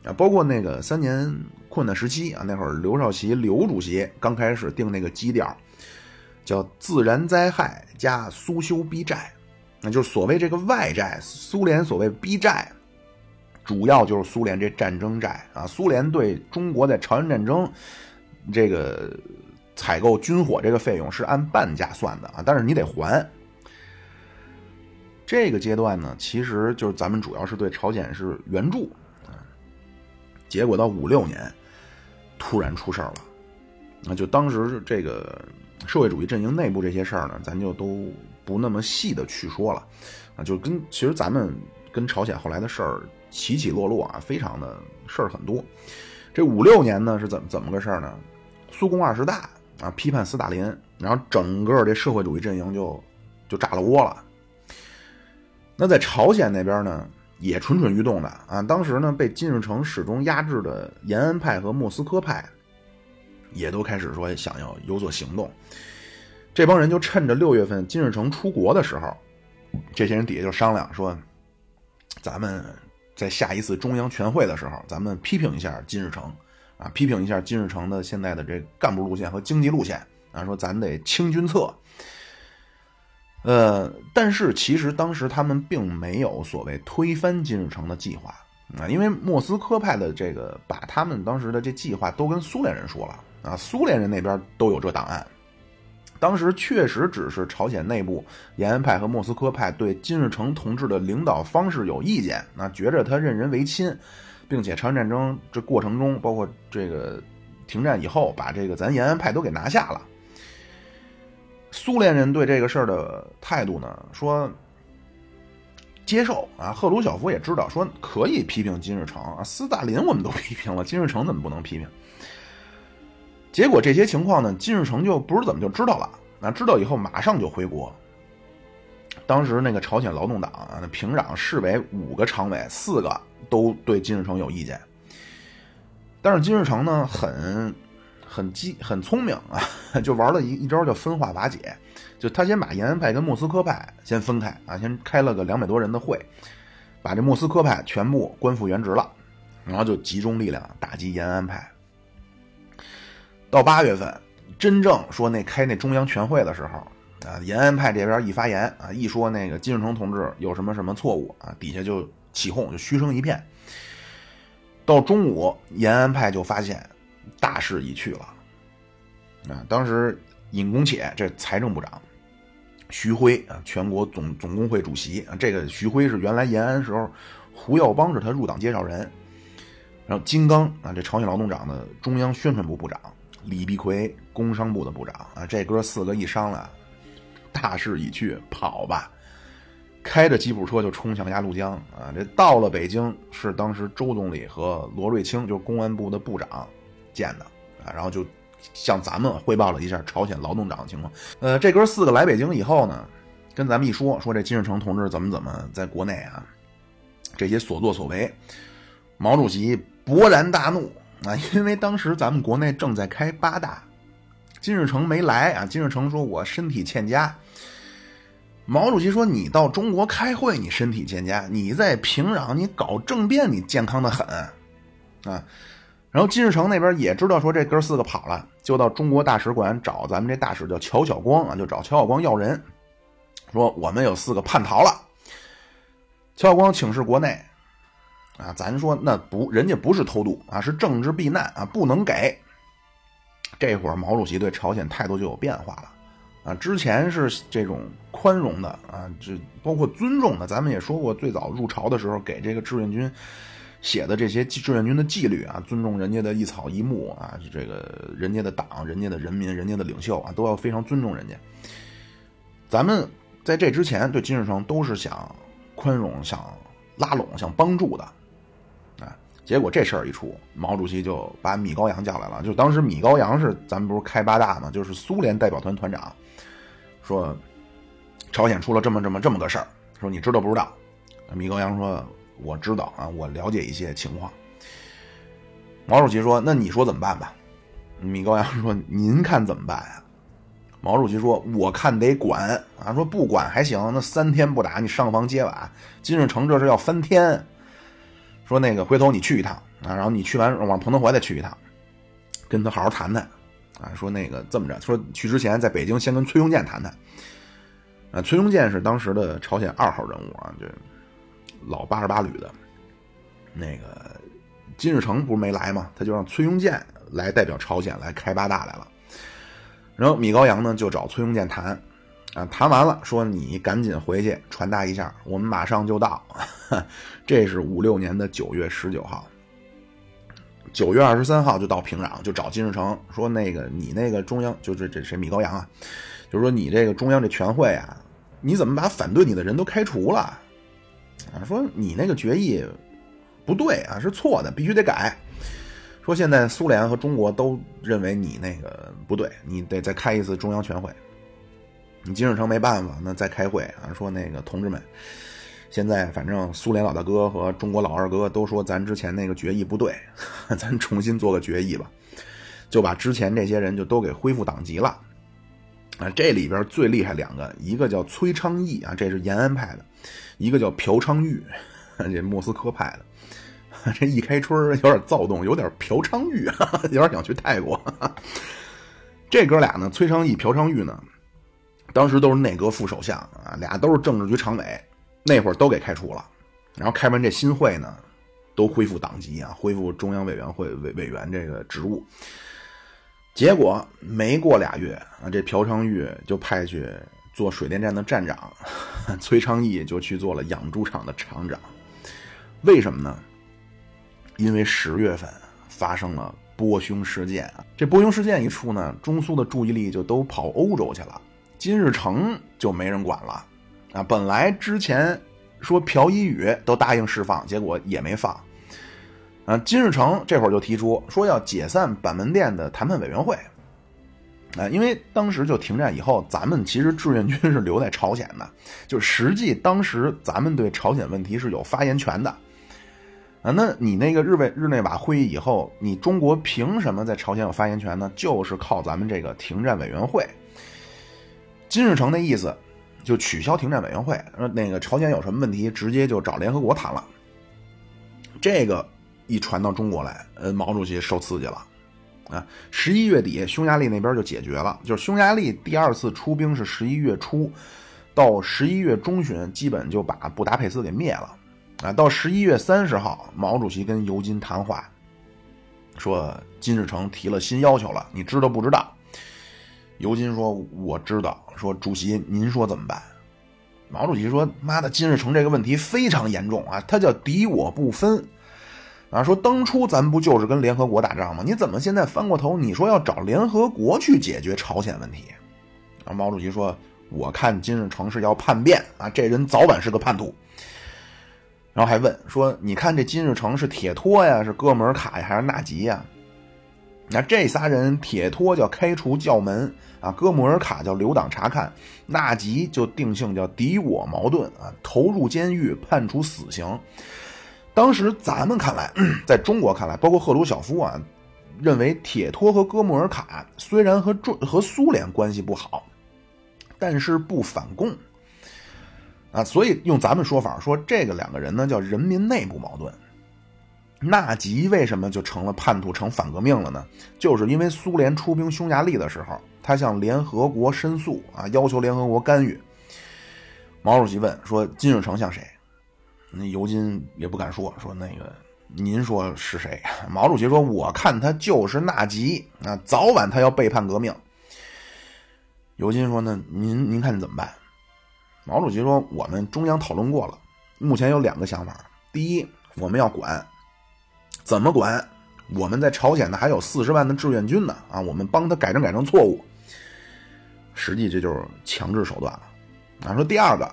Speaker 1: 啊。包括那个三年困难时期啊，那会儿刘少奇刘主席刚开始定那个基调，叫自然灾害加苏修逼债，那就是所谓这个外债，苏联所谓逼债，主要就是苏联这战争债啊。苏联对中国在朝鲜战争这个。采购军火这个费用是按半价算的啊，但是你得还。这个阶段呢，其实就是咱们主要是对朝鲜是援助。结果到五六年，突然出事儿了，那就当时这个社会主义阵营内部这些事儿呢，咱就都不那么细的去说了啊。就跟其实咱们跟朝鲜后来的事儿起起落落啊，非常的事儿很多。这五六年呢是怎么怎么个事儿呢？苏共二十大。啊，批判斯大林，然后整个这社会主义阵营就就炸了窝了。那在朝鲜那边呢，也蠢蠢欲动的啊。当时呢，被金日成始终压制的延安派和莫斯科派，也都开始说想要有所行动。这帮人就趁着六月份金日成出国的时候，这些人底下就商量说，咱们在下一次中央全会的时候，咱们批评一下金日成。啊，批评一下金日成的现在的这干部路线和经济路线啊，说咱得清君侧。呃，但是其实当时他们并没有所谓推翻金日成的计划啊，因为莫斯科派的这个把他们当时的这计划都跟苏联人说了啊，苏联人那边都有这档案。当时确实只是朝鲜内部延安派和莫斯科派对金日成同志的领导方式有意见，那觉着他任人唯亲。并且朝鲜战争这过程中，包括这个停战以后，把这个咱延安派都给拿下了。苏联人对这个事儿的态度呢，说接受啊。赫鲁晓夫也知道，说可以批评金日成啊，斯大林我们都批评了，金日成怎么不能批评？结果这些情况呢，金日成就不知怎么就知道了，那知道以后马上就回国。当时那个朝鲜劳动党啊，那平壤市委五个常委，四个都对金日成有意见。但是金日成呢，很很机很聪明啊，[LAUGHS] 就玩了一一招叫分化瓦解，就他先把延安派跟莫斯科派先分开啊，先开了个两百多人的会，把这莫斯科派全部官复原职了，然后就集中力量打击延安派。到八月份，真正说那开那中央全会的时候。啊，延安派这边一发言啊，一说那个金日成同志有什么什么错误啊，底下就起哄，就嘘声一片。到中午，延安派就发现大势已去了。啊，当时尹公且这财政部长，徐辉啊，全国总总工会主席啊，这个徐辉是原来延安时候胡耀邦是他入党介绍人。然后金刚啊，这朝鲜劳动党的中央宣传部部长，李碧奎工商部的部长啊，这哥四个一商量。大势已去，跑吧！开着吉普车就冲向鸭绿江啊！这到了北京，是当时周总理和罗瑞卿，就是公安部的部长见的啊，然后就向咱们汇报了一下朝鲜劳动党的情况。呃，这哥四个来北京以后呢，跟咱们一说，说这金日成同志怎么怎么在国内啊，这些所作所为，毛主席勃然大怒啊！因为当时咱们国内正在开八大。金日成没来啊！金日成说：“我身体欠佳。”毛主席说：“你到中国开会，你身体欠佳；你在平壤，你搞政变，你健康的很啊。”然后金日成那边也知道说这哥四个跑了，就到中国大使馆找咱们这大使叫乔晓光啊，就找乔晓光要人，说我们有四个叛逃了。乔晓光请示国内啊，咱说那不，人家不是偷渡啊，是政治避难啊，不能给。这会儿毛主席对朝鲜态度就有变化了，啊，之前是这种宽容的啊，这包括尊重的。咱们也说过，最早入朝的时候给这个志愿军写的这些志愿军的纪律啊，尊重人家的一草一木啊，这个人家的党、人家的人民、人家的领袖啊，都要非常尊重人家。咱们在这之前对金日成都是想宽容、想拉拢、想帮助的，啊，结果这事儿一出，毛主席就把米高扬叫来了。就当时米高扬是咱们不是开八大嘛，就是苏联代表团团长，说朝鲜出了这么这么这么个事儿，说你知道不知道？米高扬说。我知道啊，我了解一些情况。毛主席说：“那你说怎么办吧？”米高扬说：“您看怎么办呀？”毛主席说：“我看得管啊。”说不管还行，那三天不打你上房揭瓦，金日成这是要翻天。说那个回头你去一趟啊，然后你去完往彭德怀再去一趟，跟他好好谈谈啊。说那个这么着，说去之前在北京先跟崔庸健谈谈。啊，崔庸健是当时的朝鲜二号人物啊，就。老八十八旅的，那个金日成不是没来吗？他就让崔庸健来代表朝鲜来开八大来了。然后米高扬呢就找崔庸健谈，啊，谈完了说你赶紧回去传达一下，我们马上就到。[LAUGHS] 这是五六年的九月十九号，九月二十三号就到平壤，就找金日成说那个你那个中央就是这谁米高扬啊，就是说你这个中央这全会啊，你怎么把反对你的人都开除了？啊，说你那个决议不对啊，是错的，必须得改。说现在苏联和中国都认为你那个不对，你得再开一次中央全会。你金日成没办法，那再开会啊。说那个同志们，现在反正苏联老大哥和中国老二哥都说咱之前那个决议不对，[LAUGHS] 咱重新做个决议吧，就把之前这些人就都给恢复党籍了。啊，这里边最厉害两个，一个叫崔昌义啊，这是延安派的。一个叫朴昌玉，[LAUGHS] 这莫斯科派的，[LAUGHS] 这一开春有点躁动，有点朴昌玉，[LAUGHS] 有点想去泰国。这哥俩呢，崔昌义、朴昌玉呢，当时都是内阁副首相啊，俩都是政治局常委，那会儿都给开除了。然后开完这新会呢，都恢复党籍啊，恢复中央委员会委委员这个职务。结果没过俩月啊，这朴昌玉就派去。做水电站的站长，崔昌义就去做了养猪场的厂长。为什么呢？因为十月份发生了波匈事件啊！这波匈事件一出呢，中苏的注意力就都跑欧洲去了，金日成就没人管了啊！本来之前说朴一宇都答应释放，结果也没放啊！金日成这会儿就提出说要解散板门店的谈判委员会。啊，因为当时就停战以后，咱们其实志愿军是留在朝鲜的，就实际当时咱们对朝鲜问题是有发言权的。啊，那你那个日内日内瓦会议以后，你中国凭什么在朝鲜有发言权呢？就是靠咱们这个停战委员会。金日成的意思就取消停战委员会，那个朝鲜有什么问题，直接就找联合国谈了。这个一传到中国来，呃，毛主席受刺激了。啊，十一月底，匈牙利那边就解决了。就是匈牙利第二次出兵是十一月初，到十一月中旬，基本就把布达佩斯给灭了。啊，到十一月三十号，毛主席跟尤金谈话，说金日成提了新要求了，你知道不知道？尤金说我知道。说主席您说怎么办？毛主席说妈的，金日成这个问题非常严重啊，他叫敌我不分。啊，说当初咱不就是跟联合国打仗吗？你怎么现在翻过头，你说要找联合国去解决朝鲜问题？啊，毛主席说：“我看金日成是要叛变啊，这人早晚是个叛徒。”然后还问说：“你看这金日成是铁托呀，是哥们尔卡呀，还是纳吉呀？”那这仨人，铁托叫开除教门啊，哥穆尔卡叫留党察看，纳吉就定性叫敌我矛盾啊，投入监狱，判处死刑。当时咱们看来，[CLEARS THROAT] 在中国看来，包括赫鲁晓夫啊，认为铁托和哥穆尔卡虽然和中和苏联关系不好，但是不反共啊，所以用咱们说法说，这个两个人呢叫人民内部矛盾。纳吉为什么就成了叛徒、成反革命了呢？就是因为苏联出兵匈牙利的时候，他向联合国申诉啊，要求联合国干预。毛主席问说：“金日成像谁？”那尤金也不敢说，说那个您说是谁？[LAUGHS] 毛主席说：“我看他就是纳吉啊，早晚他要背叛革命。”尤金说：“那您您看怎么办？”毛主席说：“我们中央讨论过了，目前有两个想法。第一，我们要管怎么管？我们在朝鲜呢还有四十万的志愿军呢啊，我们帮他改正改正错误。实际这就是强制手段了。啊，说第二个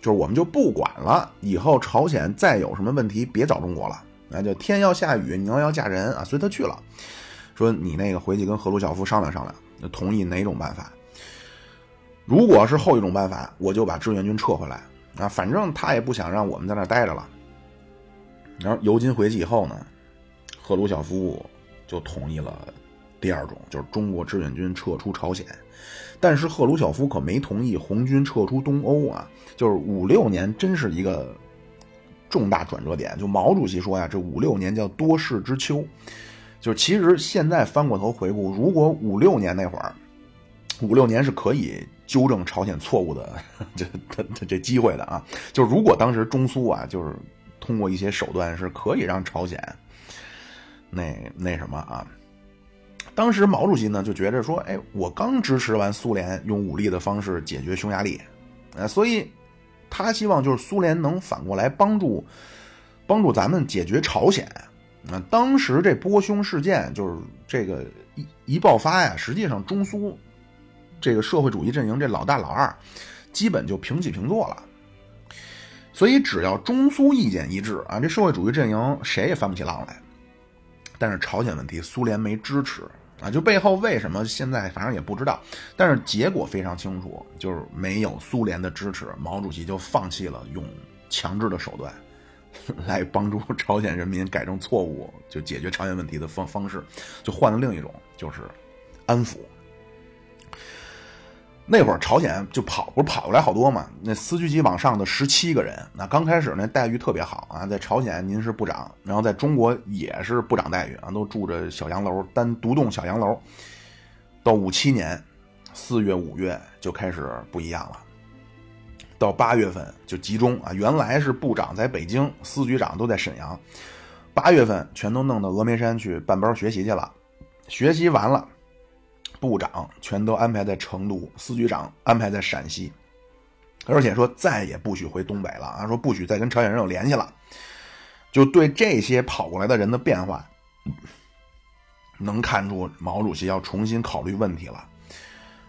Speaker 1: 就是我们就不管了，以后朝鲜再有什么问题别找中国了，那就天要下雨，娘要嫁人啊，随他去了。说你那个回去跟赫鲁晓夫商量商量，同意哪种办法？如果是后一种办法，我就把志愿军撤回来啊，反正他也不想让我们在那待着了。然后尤金回去以后呢，赫鲁晓夫就同意了第二种，就是中国志愿军撤出朝鲜。但是赫鲁晓夫可没同意红军撤出东欧啊！就是五六年，真是一个重大转折点。就毛主席说呀，这五六年叫多事之秋。就其实现在翻过头回顾，如果五六年那会儿，五六年是可以纠正朝鲜错误的 [LAUGHS] 这这这机会的啊！就如果当时中苏啊，就是通过一些手段是可以让朝鲜那那什么啊。当时毛主席呢就觉着说，哎，我刚支持完苏联用武力的方式解决匈牙利，呃，所以他希望就是苏联能反过来帮助帮助咱们解决朝鲜。啊，当时这波匈事件就是这个一一爆发呀，实际上中苏这个社会主义阵营这老大老二基本就平起平坐了。所以只要中苏意见一致啊，这社会主义阵营谁也翻不起浪来。但是朝鲜问题苏联没支持。啊，就背后为什么现在反正也不知道，但是结果非常清楚，就是没有苏联的支持，毛主席就放弃了用强制的手段 [LAUGHS] 来帮助朝鲜人民改正错误，就解决朝鲜问题的方方式，就换了另一种，就是安抚。那会儿朝鲜就跑，不是跑过来好多嘛？那司局级往上的十七个人，那刚开始那待遇特别好啊，在朝鲜您是部长，然后在中国也是部长待遇啊，都住着小洋楼，单独栋小洋楼。到五七年四月五月就开始不一样了，到八月份就集中啊，原来是部长在北京，司局长都在沈阳，八月份全都弄到峨眉山去办班学习去了，学习完了。部长全都安排在成都，司局长安排在陕西，而且说再也不许回东北了啊！说不许再跟朝鲜人有联系了。就对这些跑过来的人的变化，能看出毛主席要重新考虑问题了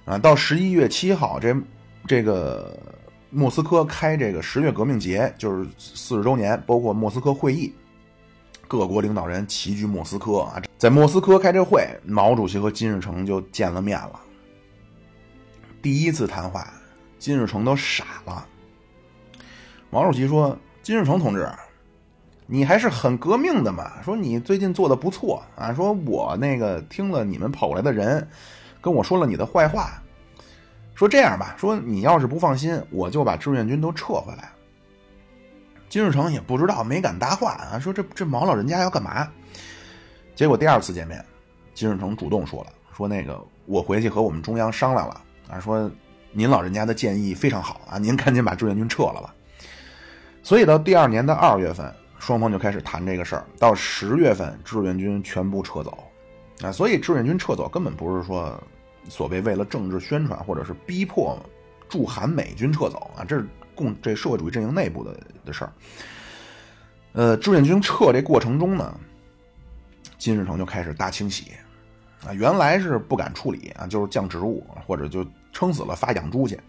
Speaker 1: 啊！到十一月七号，这这个莫斯科开这个十月革命节，就是四十周年，包括莫斯科会议。各国领导人齐聚莫斯科啊，在莫斯科开这会，毛主席和金日成就见了面了。第一次谈话，金日成都傻了。毛主席说：“金日成同志，你还是很革命的嘛。说你最近做的不错啊。说我那个听了你们跑过来的人跟我说了你的坏话。说这样吧，说你要是不放心，我就把志愿军都撤回来。”金日成也不知道，没敢搭话啊，说这这毛老人家要干嘛？结果第二次见面，金日成主动说了，说那个我回去和我们中央商量了啊，说您老人家的建议非常好啊，[LAUGHS] 您赶紧把志愿军撤了吧。所以到第二年的二月份，双方就开始谈这个事儿，到十月份志愿军全部撤走啊，所以志愿军撤走根本不是说所谓为了政治宣传或者是逼迫驻韩美军撤走啊，这是。共这社会主义阵营内部的的事儿，呃，志愿军撤这过程中呢，金日成就开始大清洗。啊，原来是不敢处理啊，就是降职务或者就撑死了发养猪去，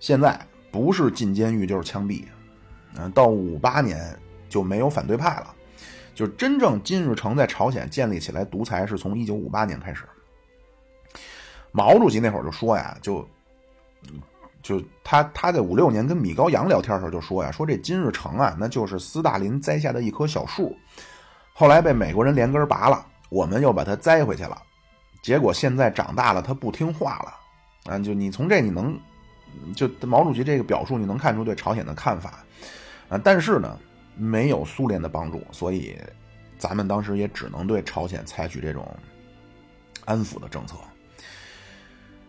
Speaker 1: 现在不是进监狱就是枪毙，嗯，到五八年就没有反对派了，就真正金日成在朝鲜建立起来独裁是从一九五八年开始，毛主席那会儿就说呀，就。就他他在五六年跟米高扬聊天的时候就说呀，说这金日成啊，那就是斯大林栽下的一棵小树，后来被美国人连根拔了，我们又把它栽回去了，结果现在长大了，他不听话了啊！就你从这你能，就毛主席这个表述你能看出对朝鲜的看法啊，但是呢，没有苏联的帮助，所以咱们当时也只能对朝鲜采取这种安抚的政策。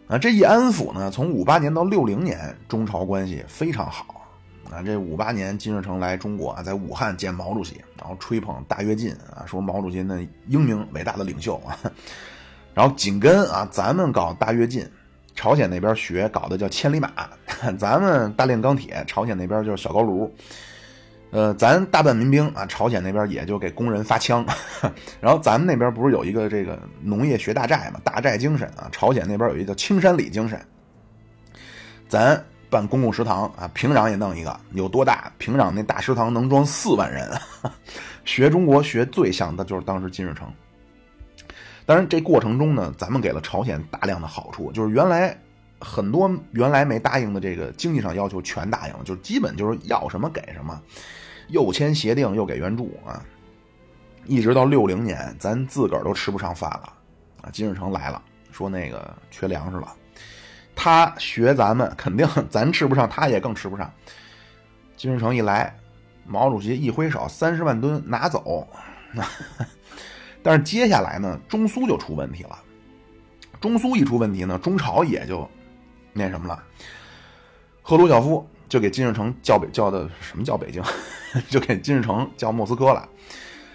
Speaker 1: 啊，这一安抚呢，从五八年到六零年，中朝关系非常好。啊，这五八年金日成来中国啊，在武汉见毛主席，然后吹捧大跃进啊，说毛主席那英明伟大的领袖啊。然后紧跟啊，咱们搞大跃进，朝鲜那边学搞的叫千里马，[LAUGHS] 咱们大炼钢铁，朝鲜那边就是小高炉。呃，咱大半民兵啊，朝鲜那边也就给工人发枪，[LAUGHS] 然后咱们那边不是有一个这个农业学大寨嘛，大寨精神啊，朝鲜那边有一个叫青山里精神，咱办公共食堂啊，平壤也弄一个，有多大？平壤那大食堂能装四万人，[LAUGHS] 学中国学最像的就是当时金日成。当然，这过程中呢，咱们给了朝鲜大量的好处，就是原来很多原来没答应的这个经济上要求全答应了，就基本就是要什么给什么。又签协定，又给援助啊！一直到六零年，咱自个儿都吃不上饭了啊！金日成来了，说那个缺粮食了，他学咱们，肯定咱吃不上，他也更吃不上。金日成一来，毛主席一挥手，三十万吨拿走。[LAUGHS] 但是接下来呢，中苏就出问题了。中苏一出问题呢，中朝也就那什么了。赫鲁晓夫就给金日成叫北叫的什么叫北京？[LAUGHS] 就给金日成叫莫斯科了，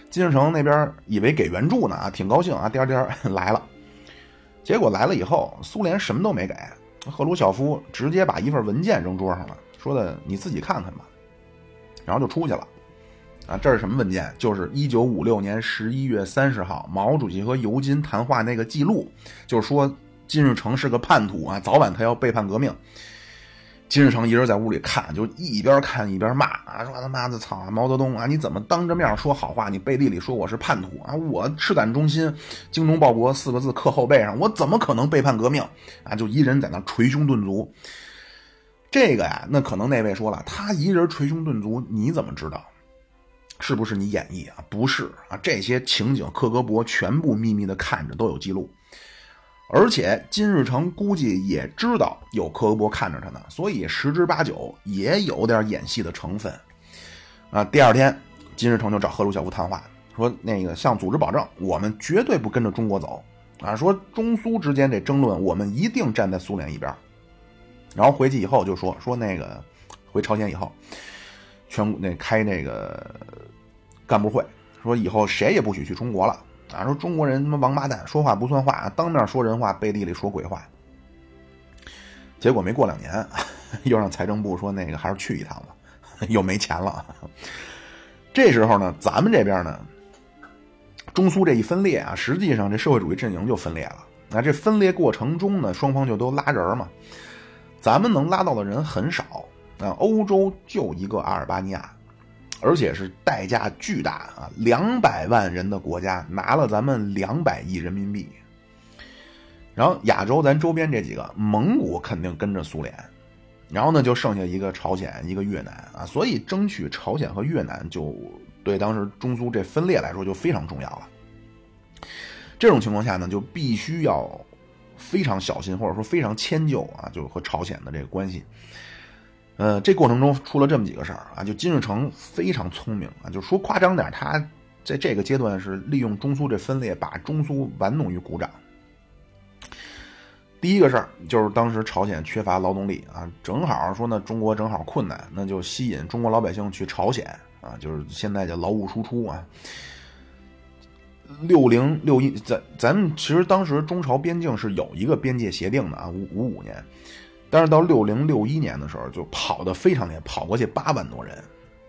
Speaker 1: 金日成那边以为给援助呢啊，挺高兴啊，颠颠来了。结果来了以后，苏联什么都没给，赫鲁晓夫直接把一份文件扔桌上了，说的你自己看看吧，然后就出去了。啊，这是什么文件？就是一九五六年十一月三十号毛主席和尤金谈话那个记录，就是说金日成是个叛徒啊，早晚他要背叛革命。金日成一人在屋里看，就一边看一边骂啊，说他妈的操毛泽东啊，你怎么当着面说好话，你背地里说我是叛徒啊？我赤胆忠心，精忠报国四个字刻后背上，我怎么可能背叛革命啊？就一人在那捶胸顿足。这个呀，那可能那位说了，他一人捶胸顿足，你怎么知道？是不是你演绎啊？不是啊，这些情景克格勃全部秘密的看着，都有记录。而且金日成估计也知道有克格勃看着他呢，所以十之八九也有点演戏的成分。啊，第二天金日成就找赫鲁晓夫谈话，说那个向组织保证，我们绝对不跟着中国走。啊，说中苏之间这争论，我们一定站在苏联一边。然后回去以后就说说那个回朝鲜以后，全那开那个干部会，说以后谁也不许去中国了。啊，说中国人他妈王八蛋，说话不算话，当面说人话，背地里说鬼话。结果没过两年，[LAUGHS] 又让财政部说那个还是去一趟吧，[LAUGHS] 又没钱了。[LAUGHS] 这时候呢，咱们这边呢，中苏这一分裂啊，实际上这社会主义阵营就分裂了。那这分裂过程中呢，双方就都拉人嘛。咱们能拉到的人很少啊，欧洲就一个阿尔巴尼亚。而且是代价巨大啊！两百万人的国家拿了咱们两百亿人民币，然后亚洲咱周边这几个，蒙古肯定跟着苏联，然后呢就剩下一个朝鲜，一个越南啊，所以争取朝鲜和越南就对当时中苏这分裂来说就非常重要了。这种情况下呢，就必须要非常小心，或者说非常迁就啊，就和朝鲜的这个关系。呃，这过程中出了这么几个事儿啊，就金日成非常聪明啊，就说夸张点，他在这个阶段是利用中苏这分裂，把中苏玩弄于股掌。第一个事儿就是当时朝鲜缺乏劳动力啊，正好说呢，中国正好困难，那就吸引中国老百姓去朝鲜啊，就是现在叫劳务输出啊。六零六一，咱咱们其实当时中朝边境是有一个边界协定的啊，五五五年。但是到六零六一年的时候，就跑得非常厉害，跑过去八万多人。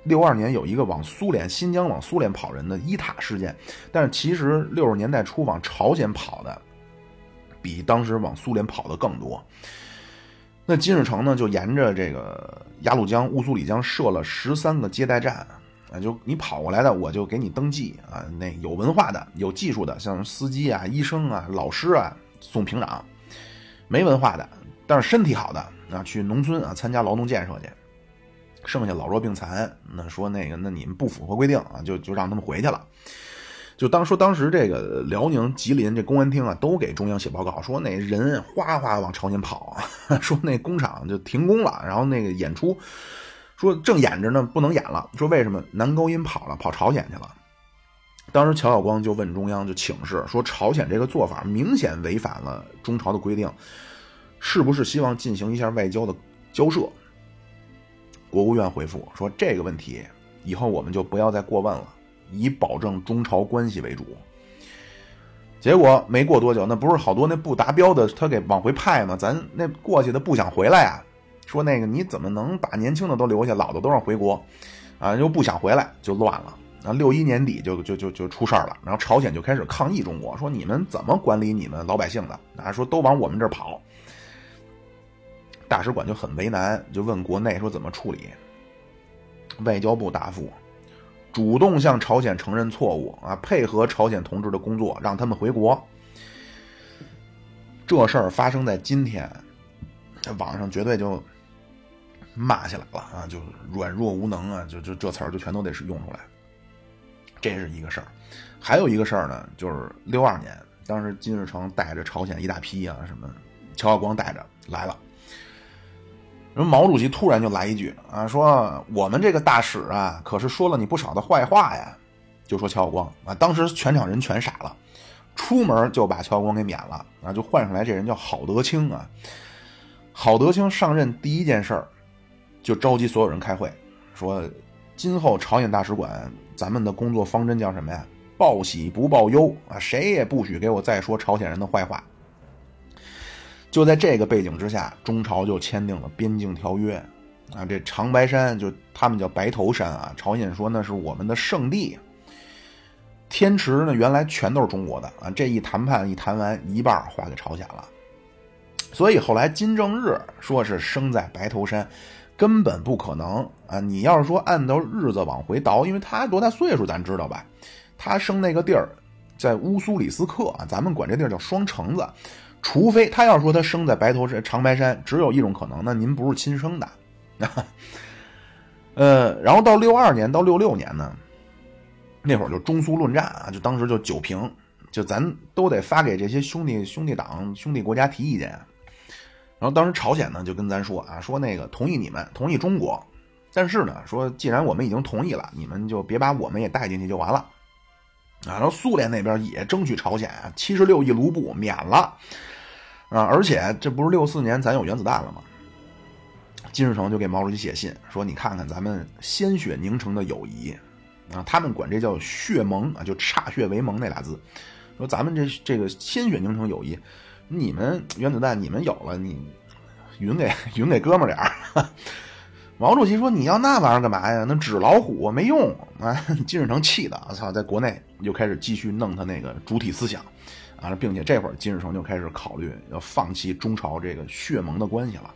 Speaker 1: 六二年有一个往苏联新疆往苏联跑人的伊塔事件，但是其实六十年代初往朝鲜跑的，比当时往苏联跑的更多。那金日成呢，就沿着这个鸭绿江、乌苏里江设了十三个接待站，啊，就你跑过来的，我就给你登记啊。那有文化的、有技术的，像司机啊、医生啊、老师啊，送平壤；没文化的。但是身体好的啊，去农村啊参加劳动建设去，剩下老弱病残，那说那个那你们不符合规定啊，就就让他们回去了。就当说当时这个辽宁、吉林这公安厅啊，都给中央写报告说那人哗哗往朝鲜跑，[LAUGHS] 说那工厂就停工了，然后那个演出说正演着呢，不能演了。说为什么男高音跑了，跑朝鲜去了？当时乔晓光就问中央就请示说，朝鲜这个做法明显违反了中朝的规定。是不是希望进行一下外交的交涉？国务院回复说：“这个问题以后我们就不要再过问了，以保证中朝关系为主。”结果没过多久，那不是好多那不达标的他给往回派吗？咱那过去的不想回来啊，说那个你怎么能把年轻的都留下，老的都让回国？啊，又不想回来，就乱了。啊，六一年底就就就就出事儿了，然后朝鲜就开始抗议中国，说你们怎么管理你们老百姓的？啊，说都往我们这儿跑。大使馆就很为难，就问国内说怎么处理。外交部答复：主动向朝鲜承认错误啊，配合朝鲜同志的工作，让他们回国。这事儿发生在今天，网上绝对就骂起来了啊！就软弱无能啊，就就这词儿就全都得是用出来。这是一个事儿，还有一个事儿呢，就是六二年，当时金日成带着朝鲜一大批啊，什么乔晓光带着来了。人毛主席突然就来一句啊，说我们这个大使啊，可是说了你不少的坏话呀，就说乔晓光啊，当时全场人全傻了，出门就把乔晓光给免了啊，就换上来这人叫郝德清啊。郝德清上任第一件事儿，就召集所有人开会，说今后朝鲜大使馆咱们的工作方针叫什么呀？报喜不报忧啊，谁也不许给我再说朝鲜人的坏话。就在这个背景之下，中朝就签订了边境条约，啊，这长白山就他们叫白头山啊，朝鲜说那是我们的圣地。天池呢，原来全都是中国的啊，这一谈判一谈完，一半划给朝鲜了。所以后来金正日说是生在白头山，根本不可能啊！你要是说按照日子往回倒，因为他多大岁数咱知道吧？他生那个地儿在乌苏里斯克啊，咱们管这地儿叫双城子。除非他要说他生在白头山长白山，只有一种可能，那您不是亲生的。啊 [LAUGHS] 呃，然后到六二年到六六年呢，那会儿就中苏论战啊，就当时就九平，就咱都得发给这些兄弟兄弟党兄弟国家提意见。然后当时朝鲜呢就跟咱说啊，说那个同意你们同意中国，但是呢说既然我们已经同意了，你们就别把我们也带进去就完了。啊，然后苏联那边也争取朝鲜啊，七十六亿卢布免了。啊！而且这不是六四年咱有原子弹了吗？金日成就给毛主席写信说：“你看看咱们鲜血凝成的友谊啊，他们管这叫血盟啊，就歃血为盟那俩字。说咱们这这个鲜血凝成友谊，你们原子弹你们有了，你匀给匀给哥们点儿。”毛主席说：“你要那玩意儿干嘛呀？那纸老虎没用啊！”金日成气的，我操，在国内又开始继续弄他那个主体思想。啊，并且这会儿金日成就开始考虑要放弃中朝这个血盟的关系了，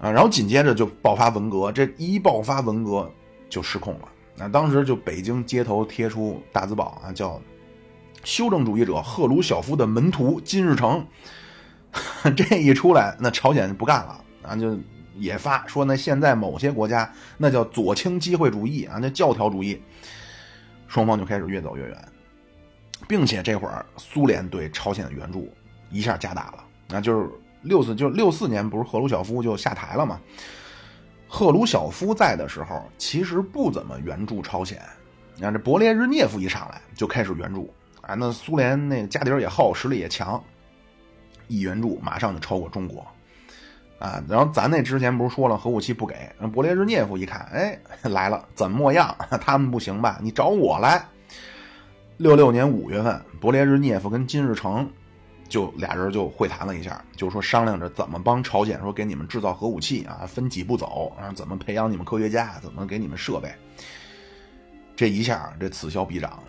Speaker 1: 啊，然后紧接着就爆发文革，这一爆发文革就失控了。那当时就北京街头贴出大字报啊，叫“修正主义者赫鲁晓夫的门徒金日成”，这一出来，那朝鲜不干了啊，就也发说那现在某些国家那叫左倾机会主义啊，那教条主义，双方就开始越走越远。并且这会儿苏联对朝鲜的援助一下加大了，那就是六四，就是六四年不是赫鲁晓夫就下台了吗？赫鲁晓夫在的时候，其实不怎么援助朝鲜。你看这勃列日涅夫一上来就开始援助啊，那苏联那家底儿也厚，实力也强，一援助马上就超过中国啊。然后咱那之前不是说了核武器不给，那勃列日涅夫一看，哎，来了，怎么样？[LAUGHS] 他们不行吧？你找我来。六六年五月份，勃列日涅夫跟金日成就俩人就会谈了一下，就说商量着怎么帮朝鲜，说给你们制造核武器啊，分几步走，然后怎么培养你们科学家，怎么给你们设备。这一下，这此消彼长，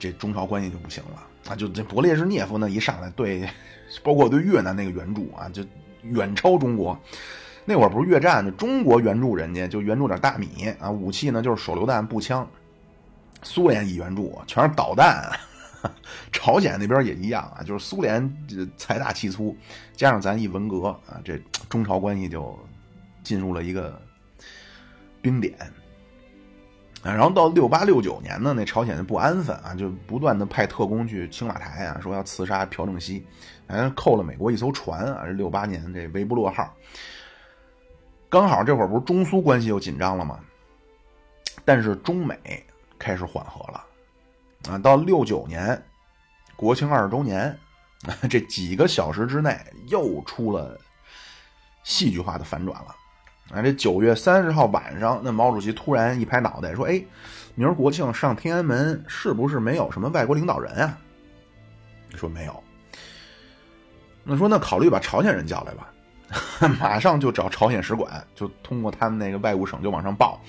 Speaker 1: 这中朝关系就不行了啊！就这勃列日涅夫呢，一上来对，包括对越南那个援助啊，就远超中国。那会儿不是越战，中国援助人家就援助点大米啊，武器呢就是手榴弹、步枪。苏联一援助全是导弹，[LAUGHS] 朝鲜那边也一样啊，就是苏联财大气粗，加上咱一文革啊，这中朝关系就进入了一个冰点。然后到六八六九年呢，那朝鲜就不安分啊，就不断的派特工去青瓦台啊，说要刺杀朴正熙，还扣了美国一艘船啊。六八年这维布洛号，刚好这会儿不是中苏关系又紧张了吗？但是中美。开始缓和了，啊，到六九年国庆二十周年，[LAUGHS] 这几个小时之内又出了戏剧化的反转了，啊，这九月三十号晚上，那毛主席突然一拍脑袋说：“哎，明儿国庆上天安门是不是没有什么外国领导人啊？”说没有，那说那考虑把朝鲜人叫来吧，[LAUGHS] 马上就找朝鲜使馆，就通过他们那个外务省就往上报，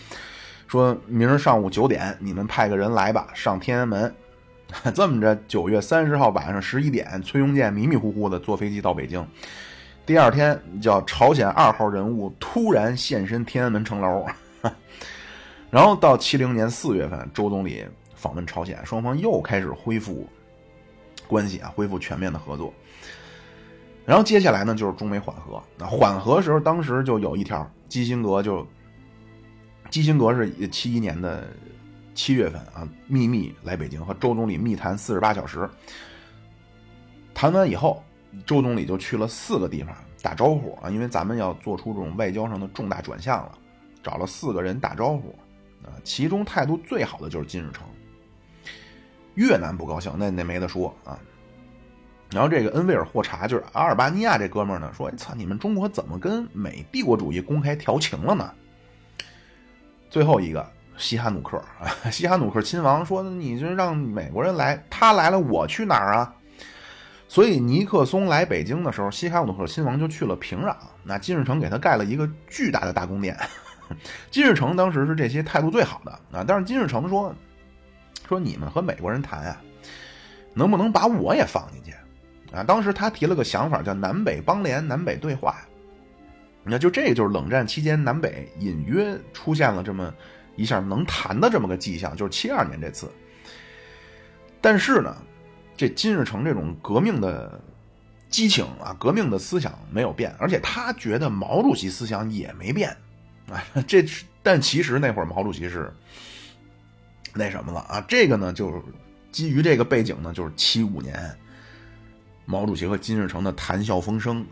Speaker 1: 说明儿上午九点你们派个人来吧，上天安门。[LAUGHS] 这么着，九月三十号晚上十一点，崔庸健迷迷糊糊的坐飞机到北京。第二天，叫朝鲜二号人物突然现身天安门城楼。[LAUGHS] 然后到七零年四月份，周总理访问朝鲜，双方又开始恢复关系啊，恢复全面的合作。然后接下来呢，就是中美缓和。那缓和时候，当时就有一条，基辛格就，基辛格是七一年的七月份啊，秘密来北京和周总理密谈四十八小时。谈完以后，周总理就去了四个地方打招呼啊，因为咱们要做出这种外交上的重大转向了，找了四个人打招呼啊。其中态度最好的就是金日成。越南不高兴，那那没得说啊。然后这个恩维尔霍查就是阿尔巴尼亚这哥们呢，说：“操，你们中国怎么跟美帝国主义公开调情了呢？”最后一个西哈努克啊，西哈努克 [LAUGHS] 亲王说：“你就让美国人来，他来了，我去哪儿啊？”所以尼克松来北京的时候，西哈努克亲王就去了平壤。那金日成给他盖了一个巨大的大宫殿。[LAUGHS] 金日成当时是这些态度最好的啊，但是金日成说：“说你们和美国人谈啊，能不能把我也放进去？”啊，当时他提了个想法，叫南北邦联、南北对话。那就这个就是冷战期间南北隐约出现了这么一下能谈的这么个迹象，就是七二年这次。但是呢，这金日成这种革命的激情啊，革命的思想没有变，而且他觉得毛主席思想也没变啊。[LAUGHS] 这但其实那会儿毛主席是那什么了啊？这个呢，就是基于这个背景呢，就是七五年。毛主席和金日成的谈笑风生，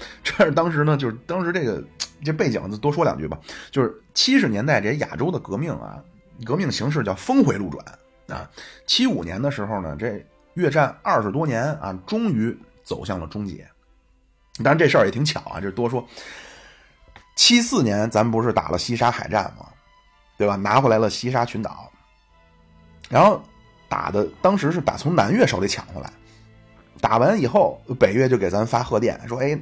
Speaker 1: [LAUGHS] 这是当时呢，就是当时这个这背景，多说两句吧。就是七十年代这亚洲的革命啊，革命形势叫峰回路转啊。七五年的时候呢，这越战二十多年啊，终于走向了终结。当然这事儿也挺巧啊，这多说。七四年咱不是打了西沙海战吗？对吧？拿回来了西沙群岛，然后打的当时是打从南越手里抢回来。打完以后，北越就给咱发贺电，说：“哎，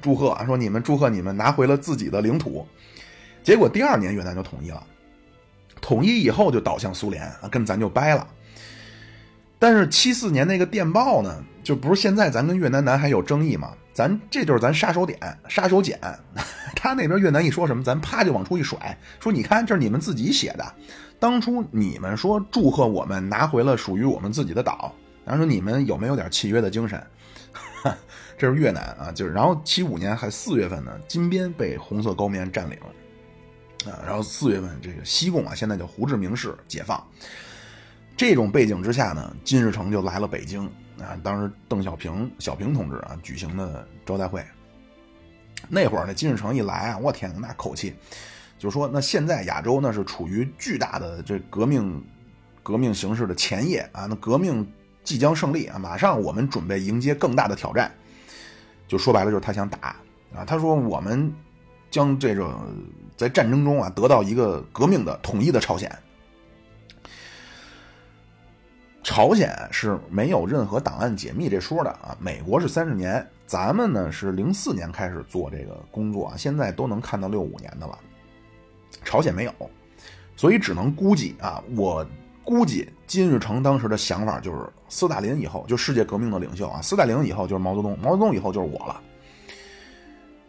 Speaker 1: 祝贺啊，说你们祝贺你们拿回了自己的领土。”结果第二年越南就统一了，统一以后就倒向苏联啊，跟咱就掰了。但是七四年那个电报呢，就不是现在咱跟越南南还有争议吗？咱这就是咱杀手点、杀手锏。[LAUGHS] 他那边越南一说什么，咱啪就往出一甩，说：“你看，这是你们自己写的，当初你们说祝贺我们拿回了属于我们自己的岛。”然后说你们有没有点契约的精神？这是越南啊，就是然后七五年还四月份呢，金边被红色高棉占领了啊，然后四月份这个西贡啊，现在叫胡志明市解放。这种背景之下呢，金日成就来了北京啊，当时邓小平小平同志啊举行的招待会。那会儿呢，金日成一来啊，我天，那口气，就说那现在亚洲那是处于巨大的这革命革命形势的前夜啊，那革命。即将胜利啊！马上我们准备迎接更大的挑战，就说白了就是他想打啊！他说我们将这个在战争中啊得到一个革命的统一的朝鲜。朝鲜是没有任何档案解密这说的啊！美国是三十年，咱们呢是零四年开始做这个工作啊，现在都能看到六五年的了。朝鲜没有，所以只能估计啊，我。估计金日成当时的想法就是，斯大林以后就世界革命的领袖啊，斯大林以后就是毛泽东，毛泽东以后就是我了。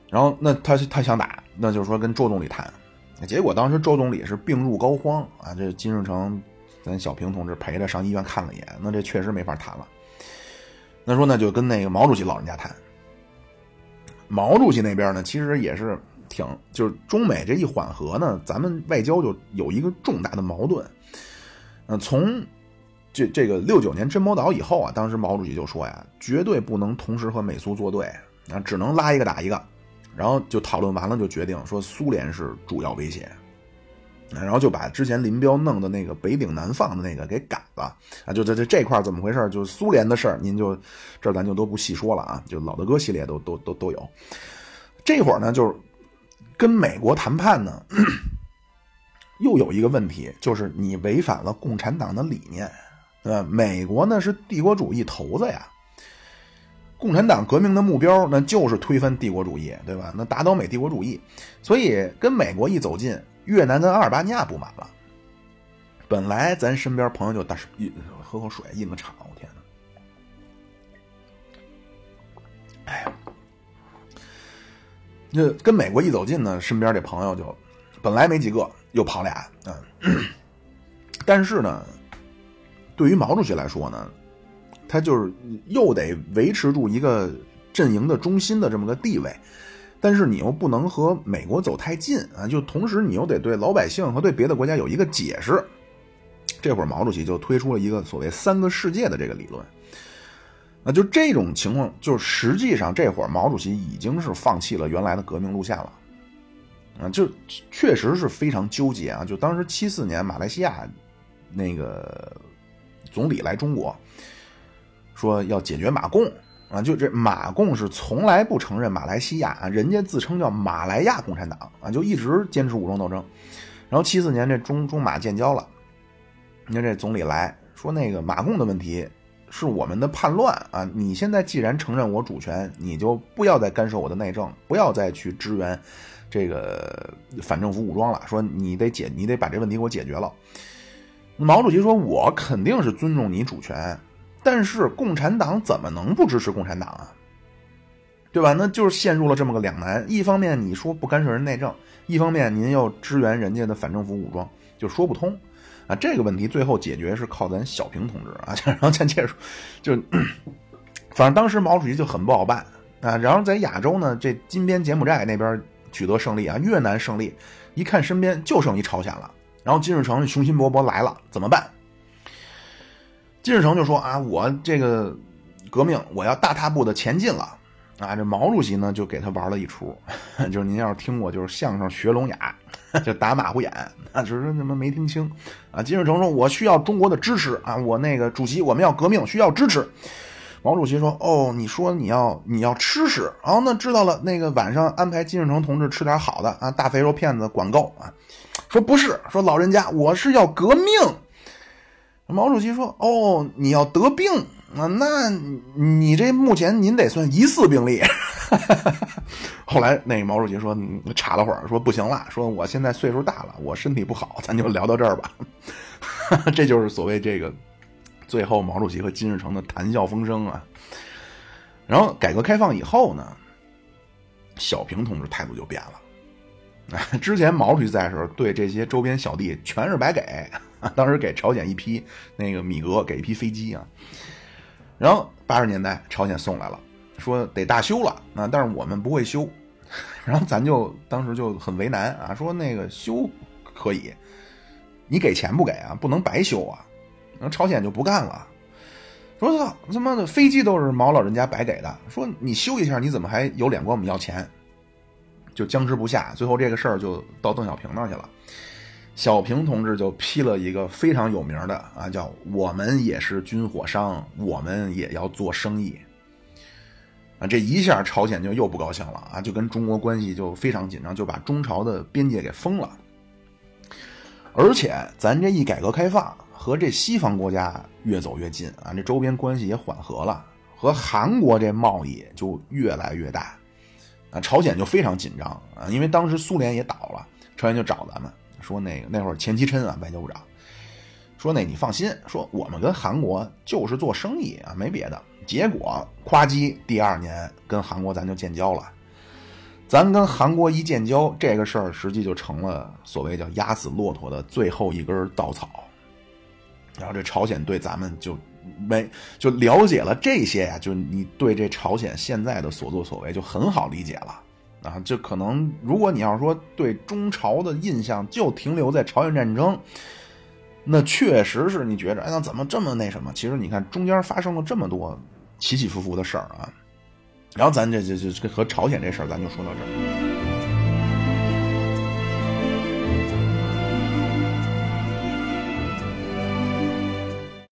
Speaker 1: 然后那他他想打，那就是说跟周总理谈。结果当时周总理是病入膏肓啊，这金日成，咱小平同志陪着上医院看了一眼，那这确实没法谈了。那说那就跟那个毛主席老人家谈。毛主席那边呢，其实也是挺，就是中美这一缓和呢，咱们外交就有一个重大的矛盾。嗯，从这这个六九年珍宝岛以后啊，当时毛主席就说呀，绝对不能同时和美苏作对，啊，只能拉一个打一个，然后就讨论完了，就决定说苏联是主要威胁，然后就把之前林彪弄的那个北顶南放的那个给改了啊，就这这这块怎么回事？就是苏联的事儿，您就这咱就都不细说了啊，就老德哥系列都都都都有。这会儿呢，就是跟美国谈判呢。又有一个问题，就是你违反了共产党的理念，对吧？美国呢是帝国主义头子呀，共产党革命的目标那就是推翻帝国主义，对吧？那打倒美帝国主义，所以跟美国一走近，越南跟阿尔巴尼亚不满了。本来咱身边朋友就大喝口水，印个场，我天哪！哎呀，那跟美国一走近呢，身边这朋友就本来没几个，又跑俩，嗯。[CLEARS THROAT] 但是呢，对于毛主席来说呢，他就是又得维持住一个阵营的中心的这么个地位，但是你又不能和美国走太近啊，就同时你又得对老百姓和对别的国家有一个解释。这会儿毛主席就推出了一个所谓“三个世界”的这个理论，那就这种情况，就实际上这会儿毛主席已经是放弃了原来的革命路线了，啊，就确实是非常纠结啊。就当时七四年马来西亚那个总理来中国，说要解决马共啊，就这马共是从来不承认马来西亚啊，人家自称叫马来亚共产党啊，就一直坚持武装斗争。然后七四年这中中马建交了。你看这总理来说，那个马共的问题是我们的叛乱啊！你现在既然承认我主权，你就不要再干涉我的内政，不要再去支援这个反政府武装了。说你得解，你得把这问题给我解决了。毛主席说：“我肯定是尊重你主权，但是共产党怎么能不支持共产党啊？对吧？那就是陷入了这么个两难。一方面你说不干涉人内政，一方面您又支援人家的反政府武装，就说不通。”啊，这个问题最后解决是靠咱小平同志啊，[LAUGHS] 然后咱接着说，就反正当时毛主席就很不好办啊。然后在亚洲呢，这金边柬埔寨那边取得胜利啊，越南胜利，一看身边就剩一朝鲜了。然后金日成雄心勃勃来了，怎么办？金日成就说啊，我这个革命我要大踏步的前进了啊。这毛主席呢就给他玩了一出，[LAUGHS] 就是您要是听过就是相声学聋哑。[LAUGHS] 就打马虎眼啊，[LAUGHS] 就是怎么没听清啊？金日成说：“我需要中国的支持啊！我那个主席，我们要革命，需要支持。”毛主席说：“哦，你说你要你要吃屎，哦，那知道了。那个晚上安排金日成同志吃点好的啊，大肥肉片子管够啊。”说不是，说老人家，我是要革命。毛主席说：“哦，你要得病啊？那你这目前您得算疑似病例。[LAUGHS] ”后来那个毛主席说，查了会儿，说不行了，说我现在岁数大了，我身体不好，咱就聊到这儿吧。[LAUGHS] 这就是所谓这个最后毛主席和金日成的谈笑风生啊。然后改革开放以后呢，小平同志态度就变了。[LAUGHS] 之前毛主席在的时候，对这些周边小弟全是白给，[LAUGHS] 当时给朝鲜一批那个米格，给一批飞机啊。然后八十年代朝鲜送来了。说得大修了啊，但是我们不会修，[LAUGHS] 然后咱就当时就很为难啊，说那个修可以，你给钱不给啊？不能白修啊！然后朝鲜就不干了，说操他妈的飞机都是毛老人家白给的，说你修一下你怎么还有脸管我们要钱？就僵持不下，最后这个事儿就到邓小平那去了。小平同志就批了一个非常有名的啊，叫“我们也是军火商，我们也要做生意”。啊，这一下朝鲜就又不高兴了啊，就跟中国关系就非常紧张，就把中朝的边界给封了。而且咱这一改革开放，和这西方国家越走越近啊，这周边关系也缓和了，和韩国这贸易就越来越大啊，朝鲜就非常紧张啊，因为当时苏联也倒了，朝鲜就找咱们说那个那会儿钱其琛啊外交部长说那你放心，说我们跟韩国就是做生意啊，没别的。结果，夸叽，第二年跟韩国咱就建交了。咱跟韩国一建交，这个事儿实际就成了所谓叫压死骆驼的最后一根稻草。然后这朝鲜对咱们就没就了解了这些呀，就你对这朝鲜现在的所作所为就很好理解了啊。就可能如果你要说对中朝的印象就停留在朝鲜战争。那确实是你觉着，哎，那怎么这么那什么？其实你看中间发生了这么多起起伏伏的事儿啊，然后咱这这这和朝鲜这事儿，咱就说到这儿。